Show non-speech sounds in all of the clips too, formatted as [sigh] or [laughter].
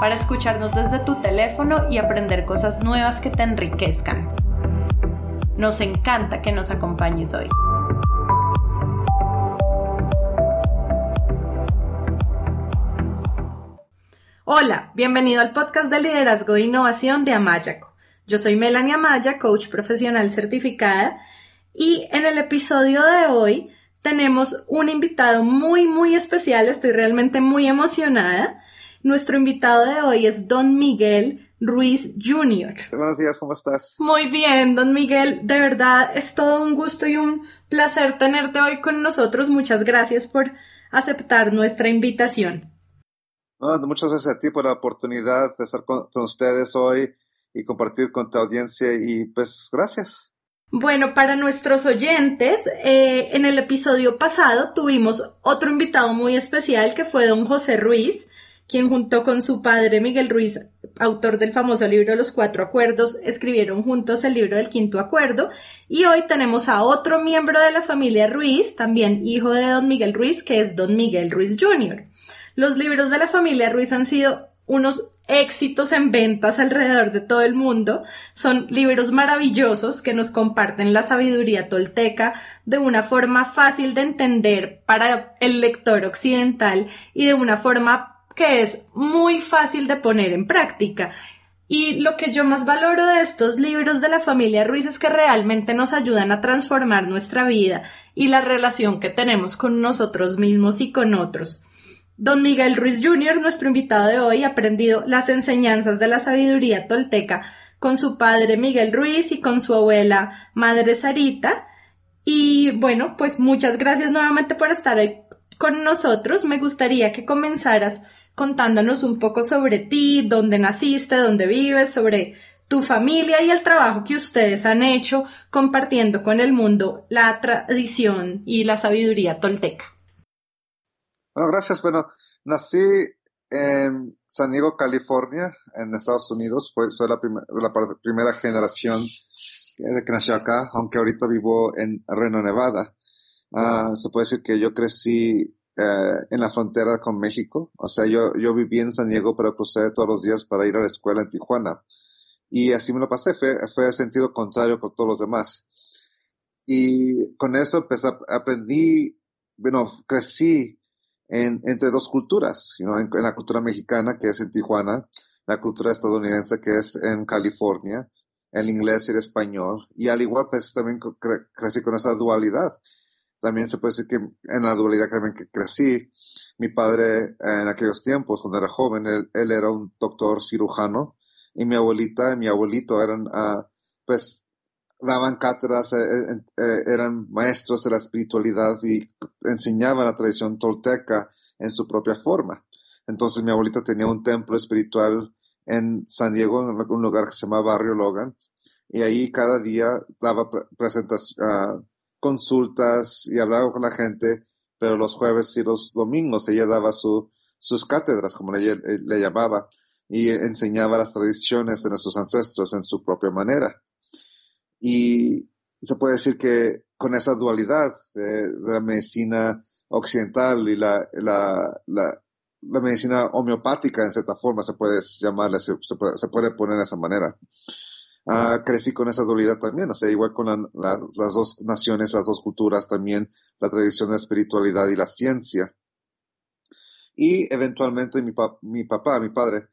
para escucharnos desde tu teléfono y aprender cosas nuevas que te enriquezcan. Nos encanta que nos acompañes hoy. Hola, bienvenido al podcast de liderazgo e innovación de Amayaco. Yo soy Melanie Amaya, coach profesional certificada, y en el episodio de hoy tenemos un invitado muy, muy especial. Estoy realmente muy emocionada. Nuestro invitado de hoy es Don Miguel Ruiz Jr. Buenos días, ¿cómo estás? Muy bien, Don Miguel. De verdad es todo un gusto y un placer tenerte hoy con nosotros. Muchas gracias por aceptar nuestra invitación. muchas gracias a ti por la oportunidad de estar con, ustedes hoy y compartir con tu audiencia y pues gracias. Bueno, para nuestros oyentes, eh, en el episodio pasado tuvimos otro invitado muy especial que fue don José Ruiz quien junto con su padre Miguel Ruiz, autor del famoso libro Los Cuatro Acuerdos, escribieron juntos el libro del Quinto Acuerdo. Y hoy tenemos a otro miembro de la familia Ruiz, también hijo de don Miguel Ruiz, que es don Miguel Ruiz Jr. Los libros de la familia Ruiz han sido unos éxitos en ventas alrededor de todo el mundo. Son libros maravillosos que nos comparten la sabiduría tolteca de una forma fácil de entender para el lector occidental y de una forma que es muy fácil de poner en práctica. Y lo que yo más valoro de estos libros de la familia Ruiz es que realmente nos ayudan a transformar nuestra vida y la relación que tenemos con nosotros mismos y con otros. Don Miguel Ruiz Jr., nuestro invitado de hoy, ha aprendido las enseñanzas de la sabiduría tolteca con su padre Miguel Ruiz y con su abuela Madre Sarita. Y bueno, pues muchas gracias nuevamente por estar hoy con nosotros. Me gustaría que comenzaras contándonos un poco sobre ti, dónde naciste, dónde vives, sobre tu familia y el trabajo que ustedes han hecho compartiendo con el mundo la tradición y la sabiduría tolteca. Bueno, gracias. Bueno, nací en San Diego, California, en Estados Unidos. soy la, primera generación que nació acá, aunque ahorita vivo en Reno, Nevada. Ah, se puede decir que yo crecí eh, en la frontera con México. O sea, yo, yo viví en San Diego, pero crucé todos los días para ir a la escuela en Tijuana. Y así me lo pasé, fue, fue sentido contrario con todos los demás. Y con eso pues, aprendí, bueno, crecí en, entre dos culturas, you en, la cultura mexicana, que es en Tijuana, la cultura estadounidense, que es en California, el inglés y el español. Y al igual, pues también crecí con esa dualidad también se puede decir que en la dualidad también que crecí, mi padre en aquellos tiempos, cuando era joven, él, era un doctor cirujano y mi abuelita y mi abuelito eran, uh, pues, daban cátedras, eh, eh, eh, eran maestros de la espiritualidad y enseñaban la tradición tolteca en su propia forma. Entonces mi abuelita tenía un templo espiritual en San Diego, en un lugar que se llama Barrio Logan, y ahí cada día daba presentaciones, uh, consultas y hablaba con la gente, pero los jueves y los domingos ella daba su, sus cátedras, como le, llamaba, y enseñaba las tradiciones de nuestros ancestros en su propia manera. Y se puede decir que con esa dualidad de, la medicina occidental y la, la, la, medicina homeopática, en cierta forma, se puede llamarle, se, puede, se puede poner de esa manera. Ah, crecí con esa dualidad también, o sea, igual con las dos naciones, las dos culturas también, la tradición de la espiritualidad y la ciencia. Y eventualmente mi, papá, mi padre,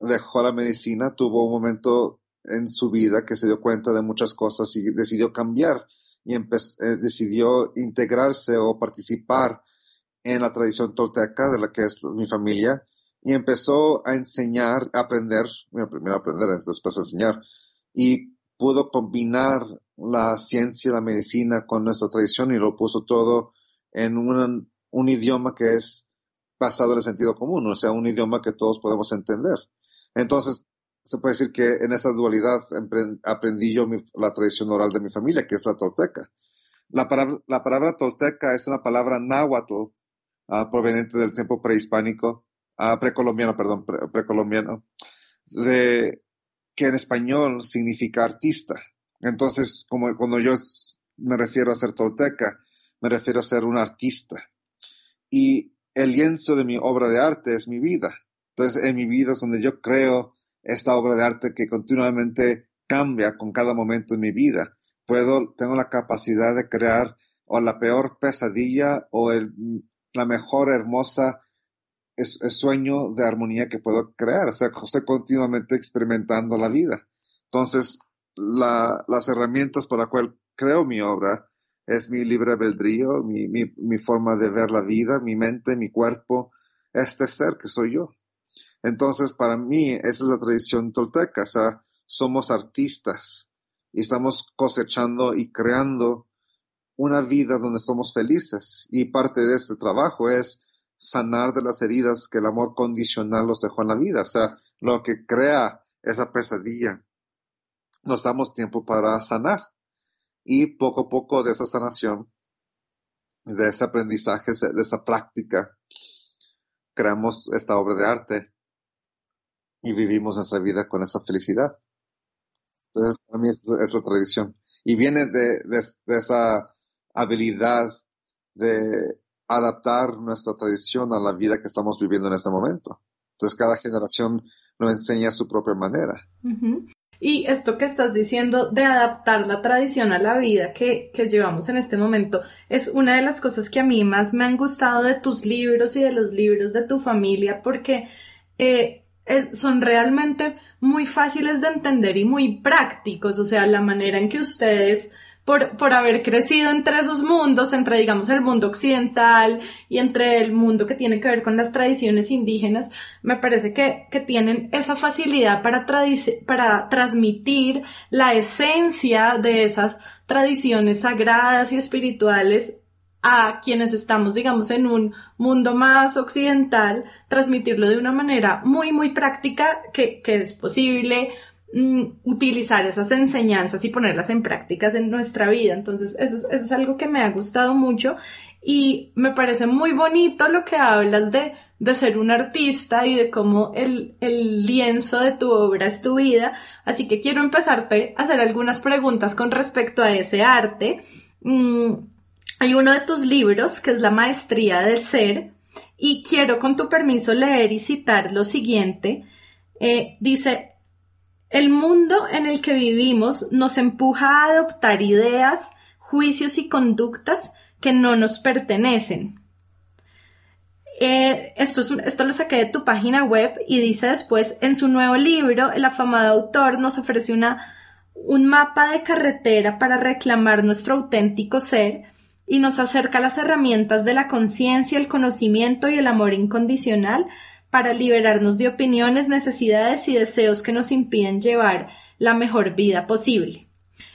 dejó la medicina, tuvo un momento en su vida que se dio cuenta de muchas cosas y decidió cambiar y eh, decidió integrarse o participar en la tradición tolteca de la que es mi familia y empezó a enseñar, a aprender, primero aprender, después a enseñar, y pudo combinar la ciencia la medicina con nuestra tradición y lo puso todo en un, un idioma que es basado en el sentido común, o sea, un idioma que todos podemos entender. Entonces, se puede decir que en esa dualidad aprendí yo la tradición oral de mi familia, que es la tolteca. La palabra, tolteca es una palabra náhuatl ah, proveniente del tiempo prehispánico, uh, precolombiano, perdón, precolombiano, de, que en español significa artista. Entonces, como cuando yo me refiero a ser tolteca, me refiero a ser un artista. Y el lienzo de mi obra de arte es mi vida. Entonces, en mi vida es donde yo creo esta obra de arte que continuamente cambia con cada momento en mi vida. Puedo, tengo la capacidad de crear o la peor pesadilla o la mejor hermosa es, sueño de armonía que puedo crear. O sea, estoy continuamente experimentando la vida. Entonces, las herramientas por las cuales creo mi obra es mi libre albedrío, mi, mi, mi forma de ver la vida, mi mente, mi cuerpo, este ser que soy yo. Entonces, para mí, esa es la tradición tolteca, o sea, somos artistas y estamos cosechando y creando una vida donde somos felices. Y parte de este trabajo es sanar de las heridas que el amor condicional nos dejó en la vida, o sea, lo que crea esa pesadilla. Nos damos tiempo para sanar. Y poco a poco de esa sanación, de ese aprendizaje, de esa práctica, creamos esta obra de arte y vivimos nuestra vida con esa felicidad. Entonces, para mí es, la tradición. Y viene de, esa habilidad de adaptar nuestra tradición a la vida que estamos viviendo en este momento. Entonces, cada generación lo enseña a su propia manera. Y esto que estás diciendo de adaptar la tradición a la vida que, que, llevamos en este momento es una de las cosas que a mí más me han gustado de tus libros y de los libros de tu familia porque eh, son realmente muy fáciles de entender y muy prácticos, o sea, la manera en que ustedes, por, por haber crecido entre esos mundos, entre, digamos, el mundo occidental y entre el mundo que tiene que ver con las tradiciones indígenas, me parece que, que tienen esa facilidad para, para transmitir la esencia de esas tradiciones sagradas y espirituales a quienes estamos, digamos, en un mundo más occidental, transmitirlo de una manera muy, muy práctica que, que es posible utilizar esas enseñanzas y ponerlas en prácticas en nuestra vida. Entonces, eso es, eso es algo que me ha gustado mucho y me parece muy bonito lo que hablas de, de ser un artista y de cómo el, el lienzo de tu obra es tu vida. Así que quiero empezarte a hacer algunas preguntas con respecto a ese arte. Mm, hay uno de tus libros que es La Maestría del Ser y quiero con tu permiso leer y citar lo siguiente. Eh, dice, el mundo en el que vivimos nos empuja a adoptar ideas, juicios y conductas que no nos pertenecen. Eh, esto, esto lo saqué de tu página web y dice después, en su nuevo libro, el afamado autor nos ofrece una, un mapa de carretera para reclamar nuestro auténtico ser y nos acerca a las herramientas de la conciencia, el conocimiento y el amor incondicional para liberarnos de opiniones, necesidades y deseos que nos impiden llevar la mejor vida posible.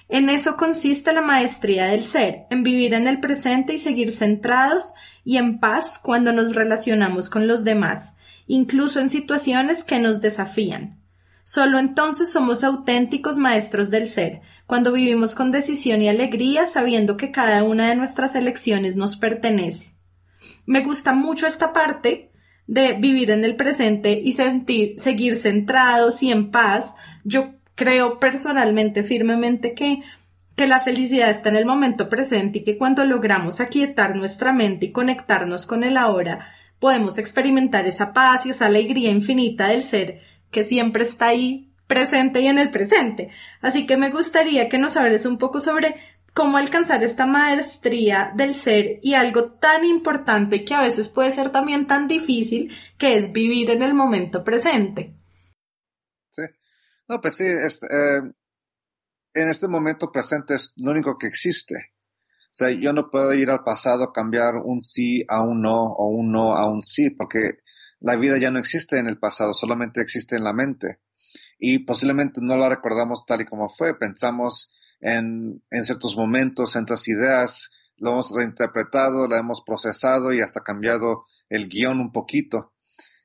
En eso consiste la maestría del ser, en vivir en el presente y seguir centrados y en paz cuando nos relacionamos con los demás, incluso en situaciones que nos desafían. Solo entonces somos auténticos maestros del ser, cuando vivimos con decisión y alegría sabiendo que cada una de nuestras elecciones nos pertenece. Me gusta mucho esta parte de vivir en el presente y sentir, seguir centrados y en paz. Yo creo personalmente firmemente que que la felicidad está en el momento presente y que cuando logramos aquietar nuestra mente y conectarnos con el ahora, podemos experimentar esa paz y esa alegría infinita del ser que siempre está ahí presente y en el presente. Así que me gustaría que nos hables un poco sobre cómo alcanzar esta maestría del ser y algo tan importante que a veces puede ser también tan difícil, que es vivir en el momento presente. Sí, no, pues sí, eh, en este momento presente es lo único que existe. O sea, yo no puedo ir al pasado, cambiar un sí a un no o un no a un sí, porque la vida ya no existe en el pasado, solamente existe en la mente. Y posiblemente no la recordamos tal y como fue. Pensamos en, en ciertos momentos, en otras ideas, lo hemos reinterpretado, la hemos procesado y hasta cambiado el guion un poquito.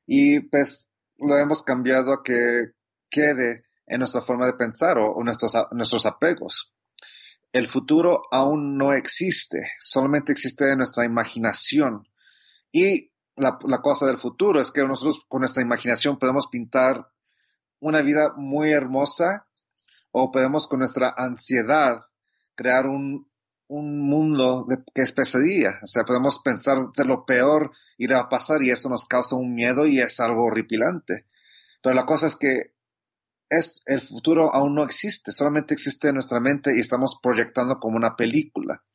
Y pues lo hemos cambiado a que quede en nuestra forma de pensar o, nuestros, nuestros apegos. El futuro aún no existe, solamente existe en nuestra imaginación. Y la, la, cosa del futuro es que nosotros con nuestra imaginación podemos pintar una vida muy hermosa o podemos con nuestra ansiedad crear un, un mundo que es pesadilla. O sea, podemos pensar de lo peor ir a pasar y eso nos causa un miedo y es algo horripilante. Pero la cosa es que es, el futuro aún no existe, solamente existe en nuestra mente y estamos proyectando como una película.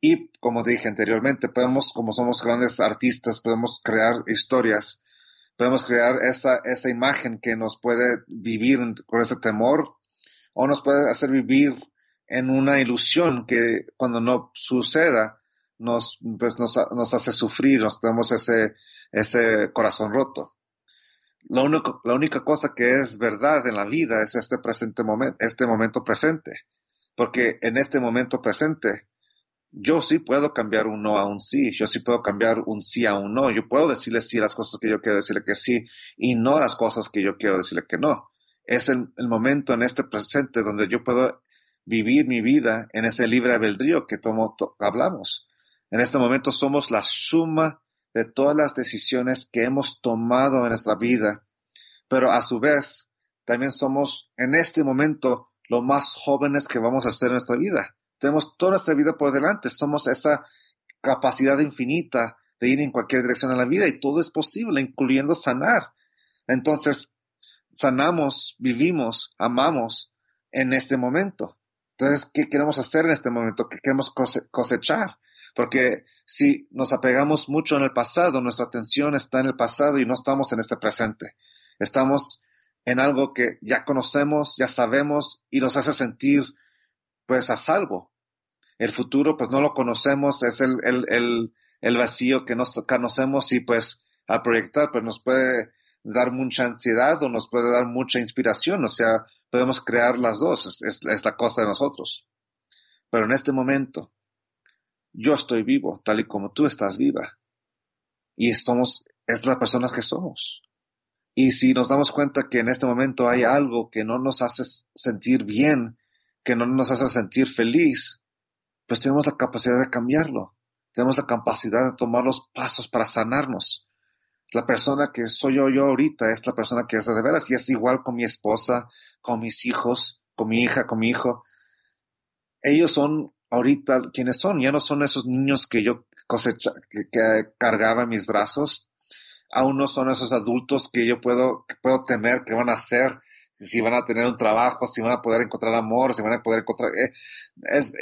Y como dije anteriormente, podemos, como somos grandes artistas, podemos crear historias, podemos crear esa, esa imagen que nos puede vivir con ese temor o nos puede hacer vivir en una ilusión que cuando no suceda nos, pues nos, hace sufrir, nos tenemos ese, ese corazón roto. La única cosa que es verdad en la vida es este presente momento, este momento presente. Porque en este momento presente, yo sí puedo cambiar un no a un sí, yo sí puedo cambiar un sí a un no, yo puedo decirle sí a las cosas que yo quiero decirle que sí y no a las cosas que yo quiero decirle que no. Es el, momento en este presente donde yo puedo vivir mi vida en ese libre albedrío que tomo, hablamos. En este momento somos la suma de todas las decisiones que hemos tomado en nuestra vida, pero a su vez también somos en este momento lo más jóvenes que vamos a hacer en nuestra vida. Tenemos toda nuestra vida por delante, somos esa capacidad infinita de ir en cualquier dirección en la vida y todo es posible, incluyendo sanar. Entonces, sanamos, vivimos, amamos en este momento. Entonces, ¿qué queremos hacer en este momento? ¿Qué queremos cosechar? Porque si nos apegamos mucho en el pasado, nuestra atención está en el pasado y no estamos en este presente. Estamos en algo que ya conocemos, ya sabemos y nos hace sentir pues a salvo. El futuro pues no lo conocemos, es el, el, el, vacío que no conocemos y pues al proyectar pues nos puede dar mucha ansiedad o nos puede dar mucha inspiración, o sea, podemos crear las dos, es, la cosa de nosotros. Pero en este momento, yo estoy vivo, tal y como tú estás viva. Y somos, es la persona que somos. Y si nos damos cuenta que en este momento hay algo que no nos hace sentir bien, que no nos hace sentir feliz, pues tenemos la capacidad de cambiarlo. Tenemos la capacidad de tomar los pasos para sanarnos. La persona que soy yo, yo ahorita es la persona que es de veras y es igual con mi esposa, con mis hijos, con mi hija, con mi hijo. Ellos son ahorita quiénes son, ya no son esos niños que yo cosecha, que, cargaba en mis brazos, aún no son esos adultos que yo puedo, que puedo temer que van a ser, si van a tener un trabajo, si van a poder encontrar amor, si van a poder encontrar, eh,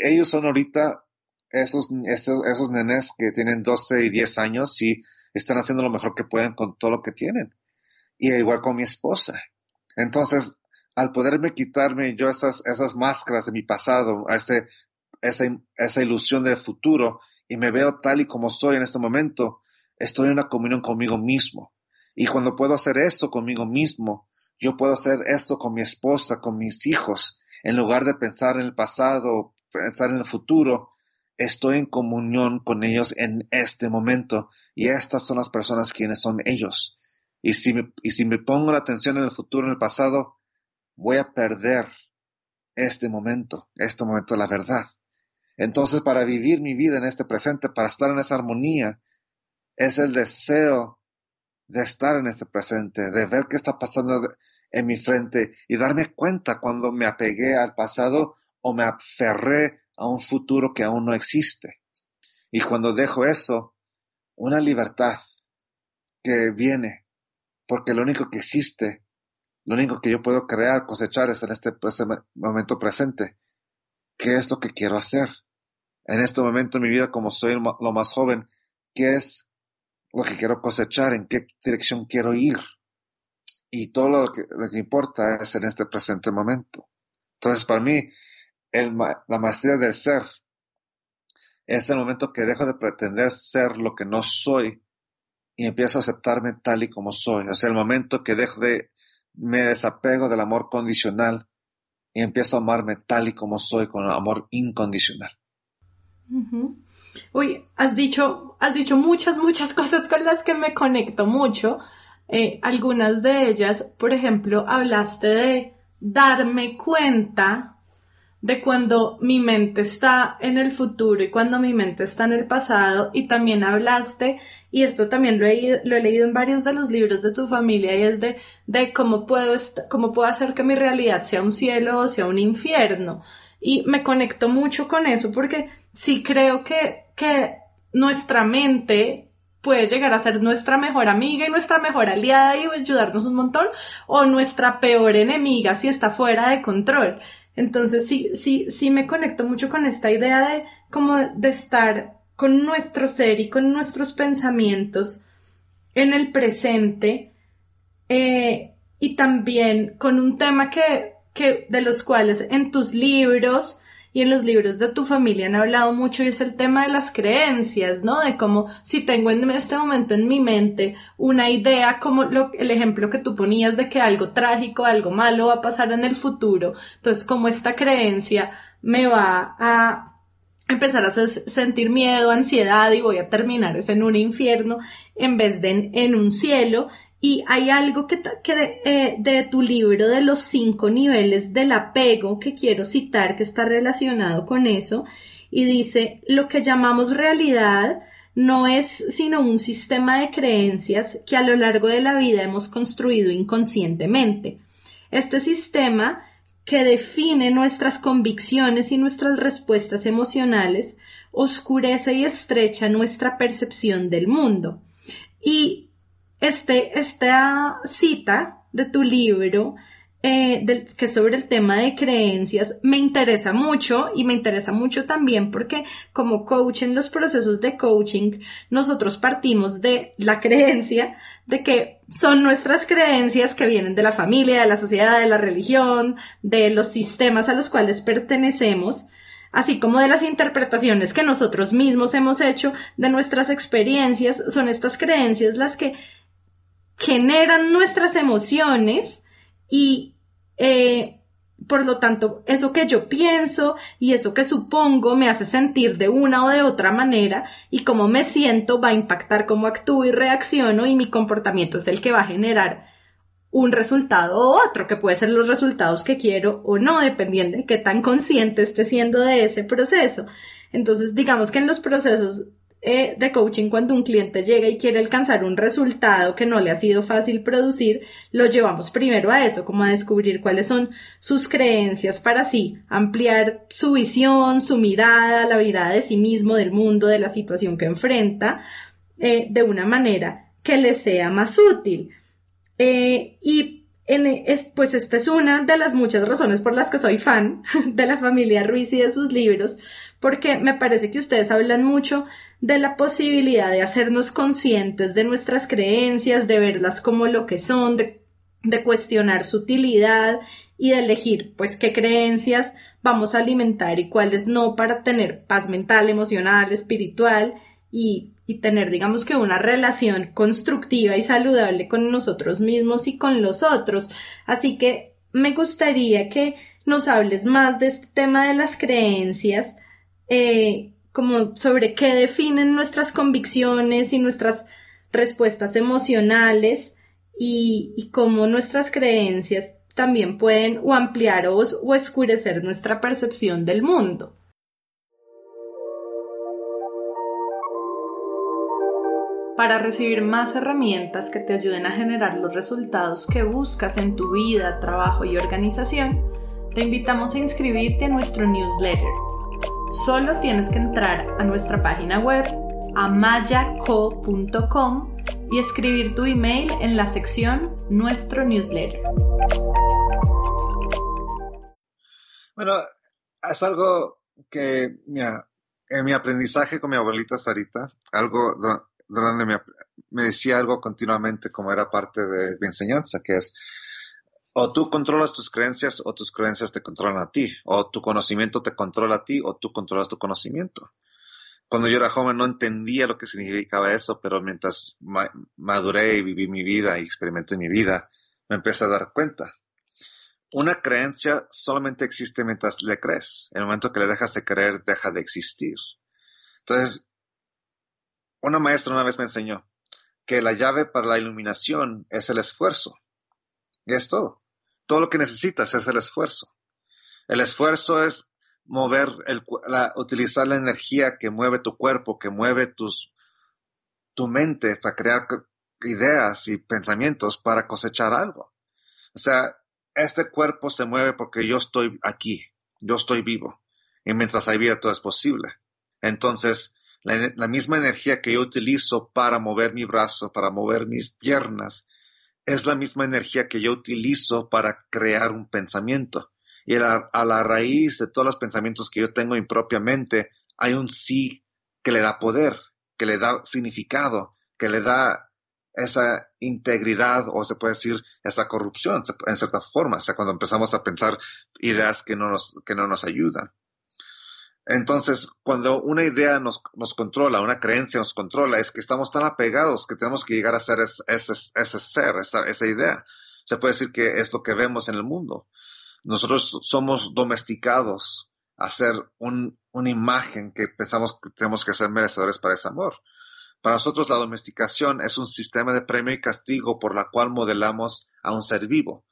ellos son ahorita esos, esos, esos nenes que tienen 12 y 10 años y están haciendo lo mejor que pueden con todo lo que tienen. Y igual con mi esposa. Entonces, al poderme quitarme yo esas, esas máscaras de mi pasado, esa, esa ilusión del futuro y me veo tal y como soy en este momento, estoy en una comunión conmigo mismo. Y cuando puedo hacer esto conmigo mismo, yo puedo hacer esto con mi esposa, con mis hijos, en lugar de pensar en el pasado, pensar en el futuro, estoy en comunión con ellos en este momento y estas son las personas quienes son ellos. Y si me, y si me pongo la atención en el futuro, en el pasado, voy a perder este momento, este momento de la verdad. Entonces, para vivir mi vida en este presente, para estar en esa armonía, es el deseo de estar en este presente, de ver qué está pasando en mi frente y darme cuenta cuando me apegué al pasado o me aferré a un futuro que aún no existe. Y cuando dejo eso, una libertad que viene, porque lo único que existe, lo único que yo puedo crear, cosechar es en este, este momento presente. ¿Qué es lo que quiero hacer? en este momento en mi vida, como soy lo más joven, qué es lo que quiero cosechar, en qué dirección quiero ir. Y todo lo que, importa es en este presente momento. Entonces, para mí, la maestría del ser es el momento que dejo de pretender ser lo que no soy y empiezo a aceptarme tal y como soy. Es el momento que dejo de, me desapego del amor condicional y empiezo a amarme tal y como soy con amor incondicional. Uy, has dicho, has dicho muchas, muchas cosas con las que me conecto mucho. eh, algunas de ellas, por ejemplo, hablaste de darme cuenta de cuando mi mente está en el futuro y cuando mi mente está en el pasado y también hablaste y esto también lo he, lo he leído en varios de los libros de tu familia y es de, de cómo puedo cómo puedo hacer que mi realidad sea un cielo o sea un infierno y me conecto mucho con eso porque sí creo que, que nuestra mente puede llegar a ser nuestra mejor amiga y nuestra mejor aliada y ayudarnos un montón o nuestra peor enemiga si está fuera de control. Entonces sí, sí, sí me conecto mucho con esta idea de como de estar con nuestro ser y con nuestros pensamientos en el presente eh, y también con un tema que, que de los cuales en tus libros y en los libros de tu familia han hablado mucho y es el tema de las creencias, ¿no? De cómo si tengo en este momento en mi mente una idea como el ejemplo que tú ponías de que algo trágico, algo malo va a pasar en el futuro, entonces como esta creencia me va a empezar a sentir miedo, ansiedad y voy a terminar en un infierno en vez de en un cielo y hay algo que, eh, de tu libro de los cinco niveles del apego que quiero citar que está relacionado con eso y dice, lo que llamamos realidad no es sino un sistema de creencias que a lo largo de la vida hemos construido inconscientemente. Este sistema que define nuestras convicciones y nuestras respuestas emocionales oscurece y estrecha nuestra percepción del mundo. Y este, esta cita de tu libro, eh, que es sobre el tema de creencias, me interesa mucho y me interesa mucho también porque como coach en los procesos de coaching, nosotros partimos de la [laughs] creencia de que son nuestras creencias que vienen de la familia, de la sociedad, de la religión, de los sistemas a los cuales pertenecemos, así como de las interpretaciones que nosotros mismos hemos hecho de nuestras experiencias, son estas creencias las que generan nuestras emociones y eh, por lo tanto, eso que yo pienso y eso que supongo me hace sentir de una o de otra manera y cómo me siento va a impactar cómo actúo y reacciono y mi comportamiento es el que va a generar un resultado u otro, que puede ser los resultados que quiero o no, dependiendo de qué tan consciente esté siendo de ese proceso. Entonces, digamos que en los procesos eh, de coaching cuando un cliente llega y quiere alcanzar un resultado que no le ha sido fácil producir, lo llevamos primero a eso, como a descubrir cuáles son sus creencias para así ampliar su visión, su mirada, la mirada de sí mismo, del mundo, de la situación que enfrenta, eh, de una manera que le sea más útil. Eh, y pues esta es una de las muchas razones por las que soy fan [laughs] de la familia Ruiz y de sus libros, porque me parece que ustedes hablan mucho de la posibilidad de hacernos conscientes de nuestras creencias, de verlas como lo que son, de, cuestionar su utilidad y de elegir pues qué creencias vamos a alimentar y cuáles no para tener paz mental, emocional, espiritual y, y tener digamos que una relación constructiva y saludable con nosotros mismos y con los otros. Así que me gustaría que nos hables más de este tema de las creencias, eh, como sobre qué definen nuestras convicciones y nuestras respuestas emocionales y, cómo nuestras creencias también pueden o ampliar o, o oscurecer nuestra percepción del mundo. Para recibir más herramientas que te ayuden a generar los resultados que buscas en tu vida, trabajo y organización, te invitamos a inscribirte a nuestro newsletter Solo tienes que entrar a nuestra página web amayaco.com y escribir tu email en la sección Nuestro newsletter. Bueno, es algo que, mira, en mi aprendizaje con mi abuelita Sarita, algo donde me, me decía algo continuamente como era parte de mi enseñanza, que es o tú controlas tus creencias o tus creencias te controlan a ti, o tu conocimiento te controla a ti o tú controlas tu conocimiento. Cuando yo era joven no entendía lo que significaba eso, pero mientras maduré y viví mi vida y experimenté mi vida, me empecé a dar cuenta. Una creencia solamente existe mientras le crees. En el momento que le dejas de creer, deja de existir. Entonces, una maestra una vez me enseñó, que la llave para la iluminación es el esfuerzo. Y es todo. Todo lo que necesitas es el esfuerzo. El esfuerzo es mover, el, utilizar la energía que mueve tu cuerpo, que mueve tus, tu mente para crear ideas y pensamientos para cosechar algo. O sea, este cuerpo se mueve porque yo estoy aquí, yo estoy vivo. Y mientras hay vida todo es posible. Entonces, la, la, misma energía que yo utilizo para mover mi brazo, para mover mis piernas, es la misma energía que yo utilizo para crear un pensamiento. Y a, la raíz de todos los pensamientos que yo tengo impropiamente, hay un sí que le da poder, que le da significado, que le da esa integridad o se puede decir esa corrupción en cierta forma, o sea, cuando empezamos a pensar ideas que no nos, que no nos ayudan. Entonces, cuando una idea nos, nos controla, una creencia nos controla, es que estamos tan apegados que tenemos que llegar a ser ese, ese, ser, esa, esa idea. Se puede decir que es lo que vemos en el mundo. Nosotros somos domesticados a ser un, una imagen que pensamos que tenemos que ser merecedores para ese amor. Para nosotros la domesticación es un sistema de premio y castigo por la cual modelamos a un ser vivo.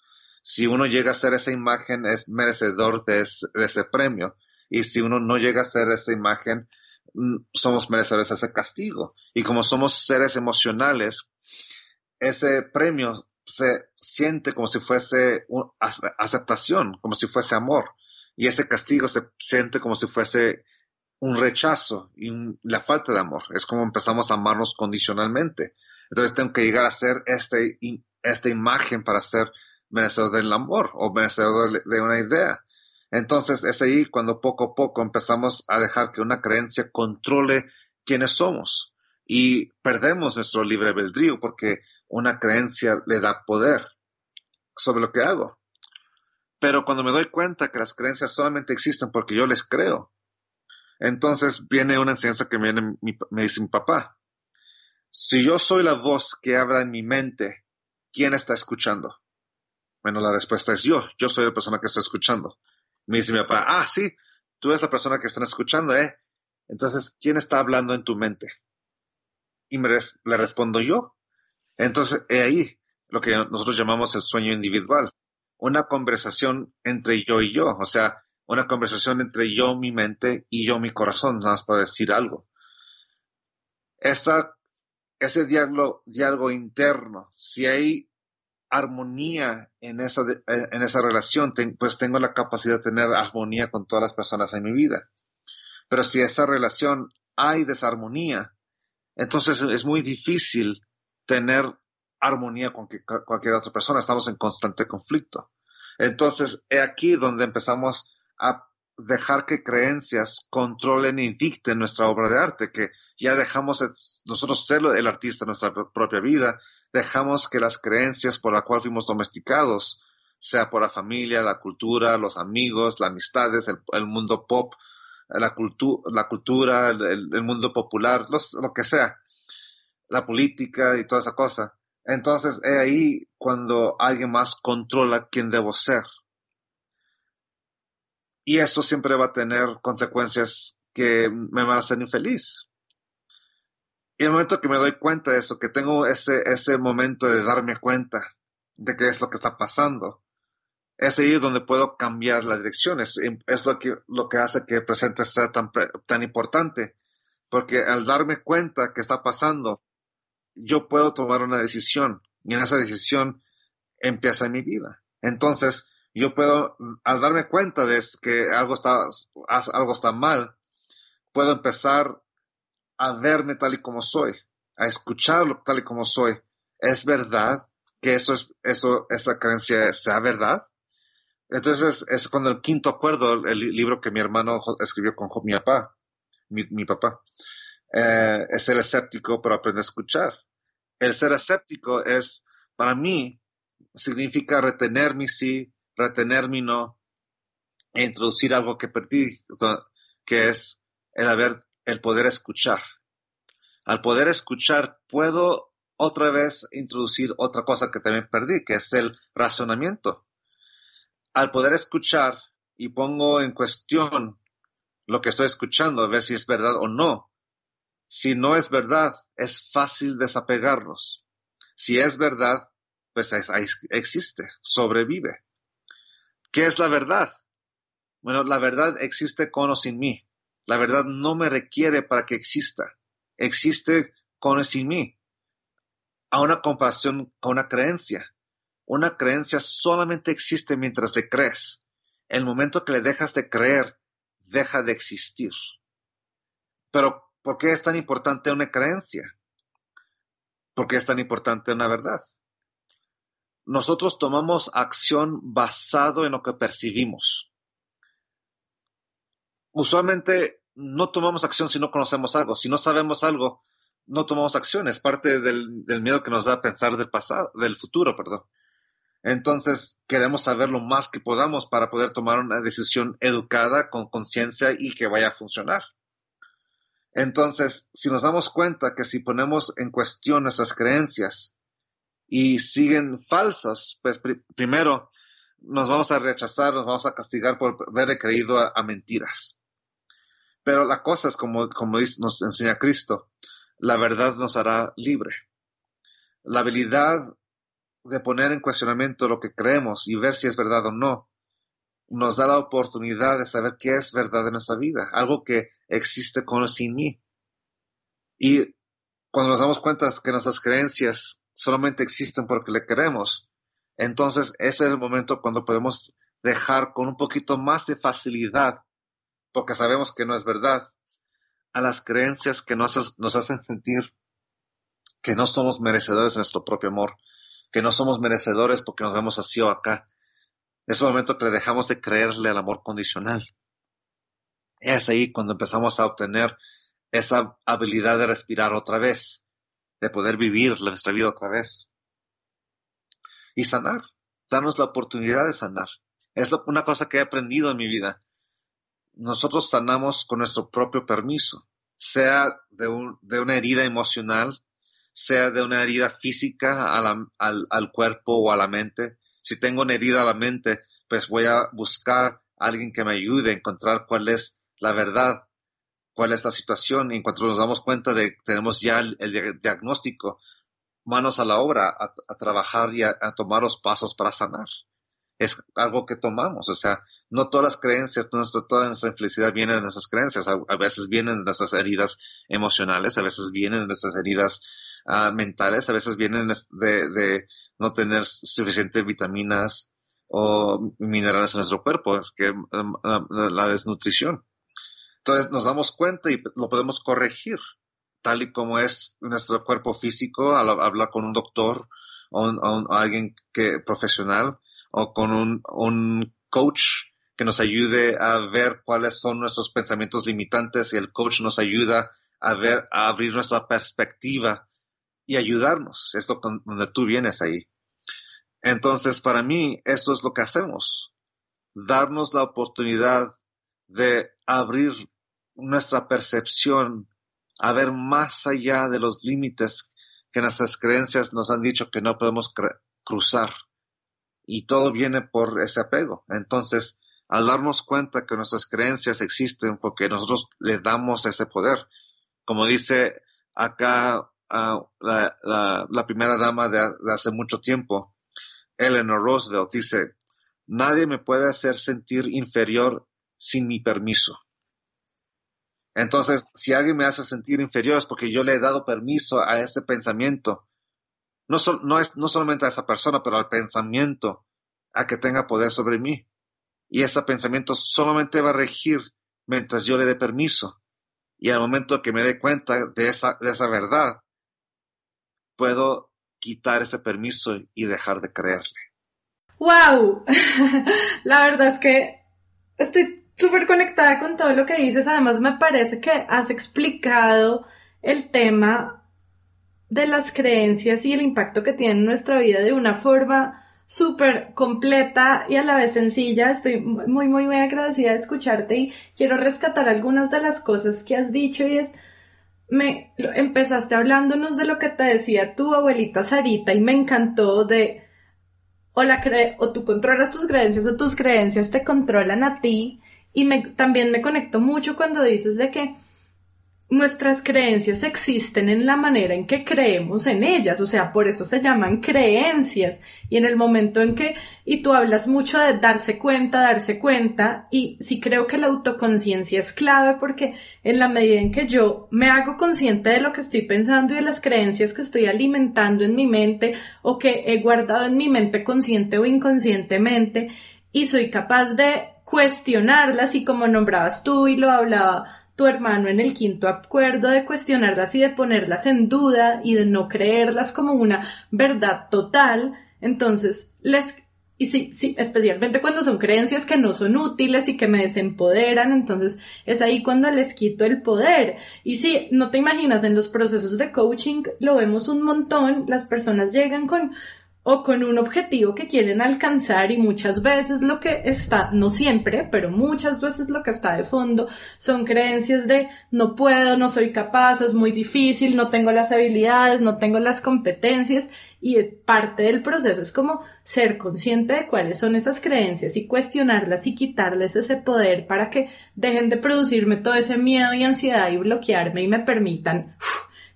Si uno llega a ser esa imagen es merecedor de ese, premio y si uno no llega a ser esa imagen mm, somos merecedores de ese castigo. Y como somos seres emocionales, ese premio se siente como si fuese aceptación, como si fuese amor. Y ese castigo se siente como si fuese un rechazo y la falta de amor. Es como empezamos a amarnos condicionalmente. Entonces tengo que llegar a ser este, esta imagen para ser merecedor del amor o merecedor de una idea. Entonces es ahí cuando poco a poco empezamos a dejar que una creencia controle quiénes somos y perdemos nuestro libre albedrío porque una creencia le da poder sobre lo que hago. Pero cuando me doy cuenta que las creencias solamente existen porque yo les creo, entonces viene una enseñanza que me, me dice mi papá. Si yo soy la voz que habla en mi mente, ¿quién está escuchando? Bueno, la respuesta es yo. Yo soy la persona que está escuchando. Me dice mi papá, ah, sí, tú eres la persona que están escuchando, ¿eh? Entonces, ¿quién está hablando en tu mente? Y me le respondo yo. Entonces, he ahí lo que nosotros llamamos el sueño individual. Una conversación entre yo y yo, o sea, una conversación entre yo, mi mente y yo, mi corazón, nada más para decir algo. Esa, ese diálogo, diálogo interno, si hay armonía en esa, en esa relación, pues tengo la capacidad de tener armonía con todas las personas en mi vida. Pero si esa relación hay desarmonía, entonces es muy difícil tener armonía con cualquier otra persona, estamos en constante conflicto. Entonces, es aquí donde empezamos a dejar que creencias controlen y dicten nuestra obra de arte, que ya dejamos nosotros ser el artista de nuestra propia vida, dejamos que las creencias por las cuales fuimos domesticados, sea por la familia, la cultura, los amigos, las amistades, el, mundo pop, la, la cultura, el, mundo popular, lo que sea, la política y toda esa cosa. Entonces es ahí cuando alguien más controla quién debo ser. Y eso siempre va a tener consecuencias que me van a hacer infeliz. Y el momento que me doy cuenta de eso, que tengo ese, ese momento de darme cuenta de qué es lo que está pasando, es ahí donde puedo cambiar la dirección. Es, es lo, que, lo que hace que el presente sea tan, tan importante. Porque al darme cuenta que está pasando, yo puedo tomar una decisión y en esa decisión empieza mi vida. Entonces, yo puedo, al darme cuenta de que algo está, algo está mal, puedo empezar a verme tal y como soy, a escucharlo tal y como soy. ¿Es verdad que eso es, eso, esa creencia sea verdad? Entonces, es cuando el quinto acuerdo, el libro que mi hermano escribió con mi papá, mi papá, eh, es ser escéptico, pero aprende a escuchar. El ser escéptico es, para mí, significa retener mi retener mi no, e introducir algo que perdí, que es el haber, el poder escuchar. Al poder escuchar, puedo otra vez introducir otra cosa que también perdí, que es el razonamiento. Al poder escuchar y pongo en cuestión lo que estoy escuchando, a ver si es verdad o no, Si no es verdad, es fácil desapegarnos. Si es verdad, pues existe, sobrevive. ¿Qué es la verdad? Bueno, la verdad existe con o sin mí. La verdad no me requiere para que exista. Existe con o sin mí. A una comparación a una creencia. Una creencia solamente existe mientras le crees. El momento que le dejas de creer, deja de existir. Pero, ¿por qué es tan importante una creencia? ¿Por qué es tan importante una verdad? Nosotros tomamos acción basado en lo que percibimos usualmente no tomamos acción si no conocemos algo. Si no sabemos algo, no tomamos acción. Es parte del, miedo que nos da pensar del pasado, del futuro, perdón. Entonces, queremos saber lo más que podamos para poder tomar una decisión educada, con conciencia y que vaya a funcionar. Entonces, si nos damos cuenta que si ponemos en cuestión nuestras creencias y siguen falsas, pues primero nos vamos a rechazar, nos vamos a castigar por haber creído a mentiras. Pero la cosa es como, como nos enseña Cristo, la verdad nos hará libre. La habilidad de poner en cuestionamiento lo que creemos y ver si es verdad o no, nos da la oportunidad de saber qué es verdad en nuestra vida, algo que existe con o sin mí. Y cuando nos damos cuenta que nuestras creencias solamente existen porque le queremos, entonces ese es el momento cuando podemos dejar con un poquito más de facilidad porque sabemos que no es verdad, a las creencias que nos, hacen sentir que no somos merecedores de nuestro propio amor, que no somos merecedores porque nos vemos así o acá. Es el momento que le dejamos de creerle al amor condicional. Es ahí cuando empezamos a obtener esa habilidad de respirar otra vez, de poder vivir nuestra vida otra vez. Y sanar, darnos la oportunidad de sanar. Es una cosa que he aprendido en mi vida nosotros sanamos con nuestro propio permiso, sea de, una herida emocional, sea de una herida física al, cuerpo o a la mente. Si tengo una herida a la mente, pues voy a buscar a alguien que me ayude a encontrar cuál es la verdad, cuál es la situación. Y en cuanto nos damos cuenta de que tenemos ya el, diagnóstico, manos a la obra, a, trabajar y a tomar los pasos para sanar es algo que tomamos. O sea, no todas las creencias, no toda nuestra infelicidad viene de nuestras creencias. A, veces vienen de nuestras heridas emocionales, a veces vienen de nuestras heridas ah, mentales, a veces vienen de, no tener suficientes vitaminas o minerales en nuestro cuerpo, es que um, um, la desnutrición. Entonces nos damos cuenta y lo podemos corregir, tal y como es nuestro cuerpo físico, al hablar con un doctor o, alguien que profesional, o con un, coach que nos ayude a ver cuáles son nuestros pensamientos limitantes y el coach nos ayuda a ver, a abrir nuestra perspectiva y ayudarnos. Esto con, donde tú vienes ahí. Entonces, para mí, eso es lo que hacemos. Darnos la oportunidad de abrir nuestra percepción a ver más allá de los límites que nuestras creencias nos han dicho que no podemos cruzar y todo viene por ese apego. Entonces, al darnos cuenta que nuestras creencias existen porque nosotros le damos ese poder, como dice acá ah, la, primera dama de, hace mucho tiempo, Eleanor Roosevelt, dice, nadie me puede hacer sentir inferior sin mi permiso. Entonces, si alguien me hace sentir inferior es porque yo le he dado permiso a ese pensamiento no, es, no solamente a esa persona, pero al pensamiento a que tenga poder sobre mí. Y ese pensamiento solamente va a regir mientras yo le dé permiso. Y al momento que me dé cuenta de esa, de esa verdad, puedo quitar ese permiso y dejar de creerle. ¡Wow! [laughs] La verdad es que estoy súper conectada con todo lo que dices. Además, me parece que has explicado el tema de las creencias y el impacto que tienen en nuestra vida de una forma súper completa y a la vez sencilla. Estoy muy, muy, muy agradecida de escucharte y quiero rescatar algunas de las cosas que has dicho y es, me empezaste hablándonos de lo que te decía tu abuelita Sarita y me encantó de o, la o tú controlas tus creencias o tus creencias te controlan a ti. Y también me conecto mucho cuando dices de que nuestras creencias existen en la manera en que creemos en ellas, o sea, por eso se llaman creencias. Y en el momento en que, y tú hablas mucho de darse cuenta, darse cuenta, y sí creo que la autoconciencia es clave porque en la medida en que yo me hago consciente de lo que estoy pensando y de las creencias que estoy alimentando en mi mente o que he guardado en mi mente consciente o inconscientemente, y soy capaz de cuestionarlas y como nombrabas tú y lo hablaba tu hermano en el quinto acuerdo de cuestionarlas y de ponerlas en duda y de no creerlas como una verdad total, entonces les y sí, sí, especialmente cuando son creencias que no son útiles y que me desempoderan, entonces es ahí cuando les quito el poder. Y sí, no te imaginas, en los procesos de coaching lo vemos un montón, las personas llegan con o con un objetivo que quieren alcanzar y muchas veces lo que está, no siempre, pero muchas veces lo que está de fondo son creencias de no puedo, no soy capaz, es muy difícil, no tengo las habilidades, no tengo las competencias y parte del proceso es como ser consciente de cuáles son esas creencias y cuestionarlas y quitarles ese poder para que dejen de producirme todo ese miedo y ansiedad y bloquearme y me permitan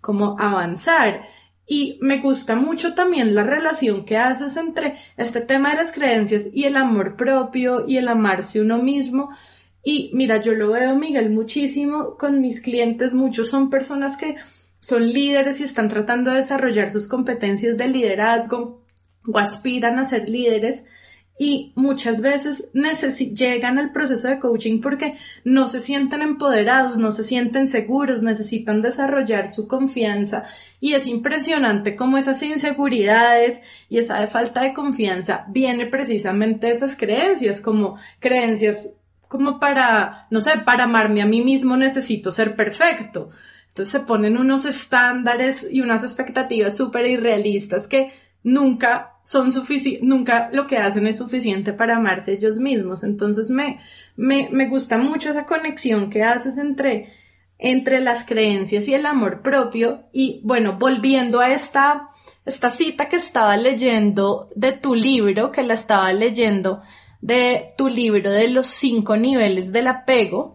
como avanzar. Y me gusta mucho también la relación que haces entre este tema de las creencias y el amor propio y el amarse uno mismo. Y mira, yo lo veo, Miguel, muchísimo con mis clientes. Muchos son personas que son líderes y están tratando de desarrollar sus competencias de liderazgo o aspiran a ser líderes y muchas veces llegan al proceso de coaching porque no se sienten empoderados, no se sienten seguros, necesitan desarrollar su confianza y es impresionante cómo esas inseguridades y esa falta de confianza viene precisamente de esas creencias, como creencias como para, no sé, para amarme a mí mismo necesito ser perfecto. Entonces se ponen unos estándares y unas expectativas súper irrealistas que nunca son nunca lo que hacen es suficiente para amarse ellos mismos. Entonces me, me, me gusta mucho esa conexión que haces entre, entre las creencias y el amor propio. Y bueno, volviendo a esta, esta cita que estaba leyendo de tu libro, que la estaba leyendo de tu libro de los cinco niveles del apego,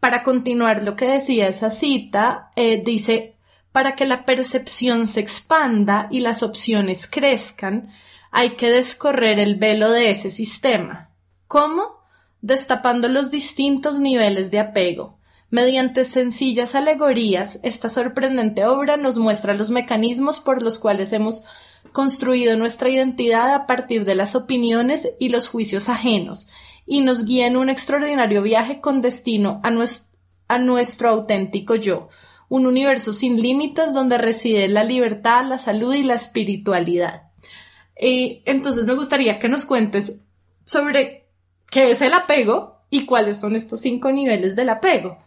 para continuar lo que decía esa cita, eh, dice, para que la percepción se expanda y las opciones crezcan, hay que descorrer el velo de ese sistema. ¿Cómo? Destapando los distintos niveles de apego. Mediante sencillas alegorías, esta sorprendente obra nos muestra los mecanismos por los cuales hemos construido nuestra identidad a partir de las opiniones y los juicios ajenos, y nos guía en un extraordinario viaje con destino a, a nuestro auténtico yo, un universo sin límites donde reside la libertad, la salud y la espiritualidad. Eh, entonces me gustaría que nos cuentes sobre qué es el apego y cuáles son estos cinco niveles del apego.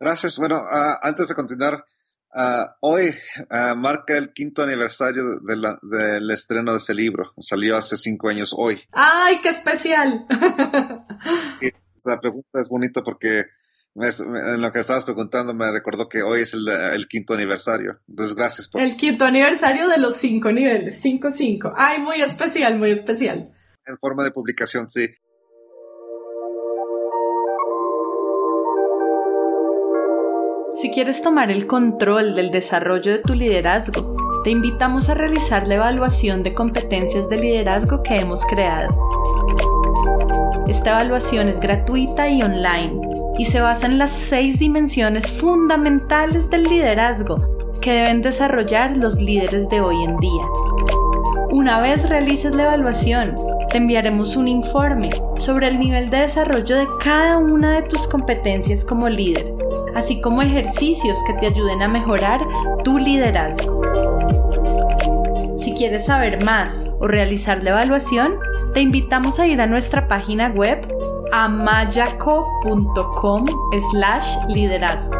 Gracias. Bueno, ah, antes de continuar, ah, hoy ah, marca el quinto aniversario del estreno de ese libro. Salió hace cinco años hoy. ¡Ay, qué especial! [laughs] Esa pregunta es bonita porque en lo que estabas preguntando me recordó que hoy es el, quinto aniversario. Entonces, gracias por... El quinto aniversario de los cinco niveles, cinco, cinco. Ay, muy especial, muy especial. En forma de publicación, sí. Si quieres tomar el control del desarrollo de tu liderazgo, te invitamos a realizar la evaluación de competencias de liderazgo que hemos creado. Esta evaluación es gratuita y online y se basa en las seis dimensiones fundamentales del liderazgo que deben desarrollar los líderes de hoy en día. Una vez realices la evaluación, te enviaremos un informe sobre el nivel de desarrollo de cada una de tus competencias como líder, así como ejercicios que te ayuden a mejorar tu liderazgo. Si quieres saber más o realizar la evaluación, te invitamos a ir a nuestra página web amayaco.com slash liderazgo.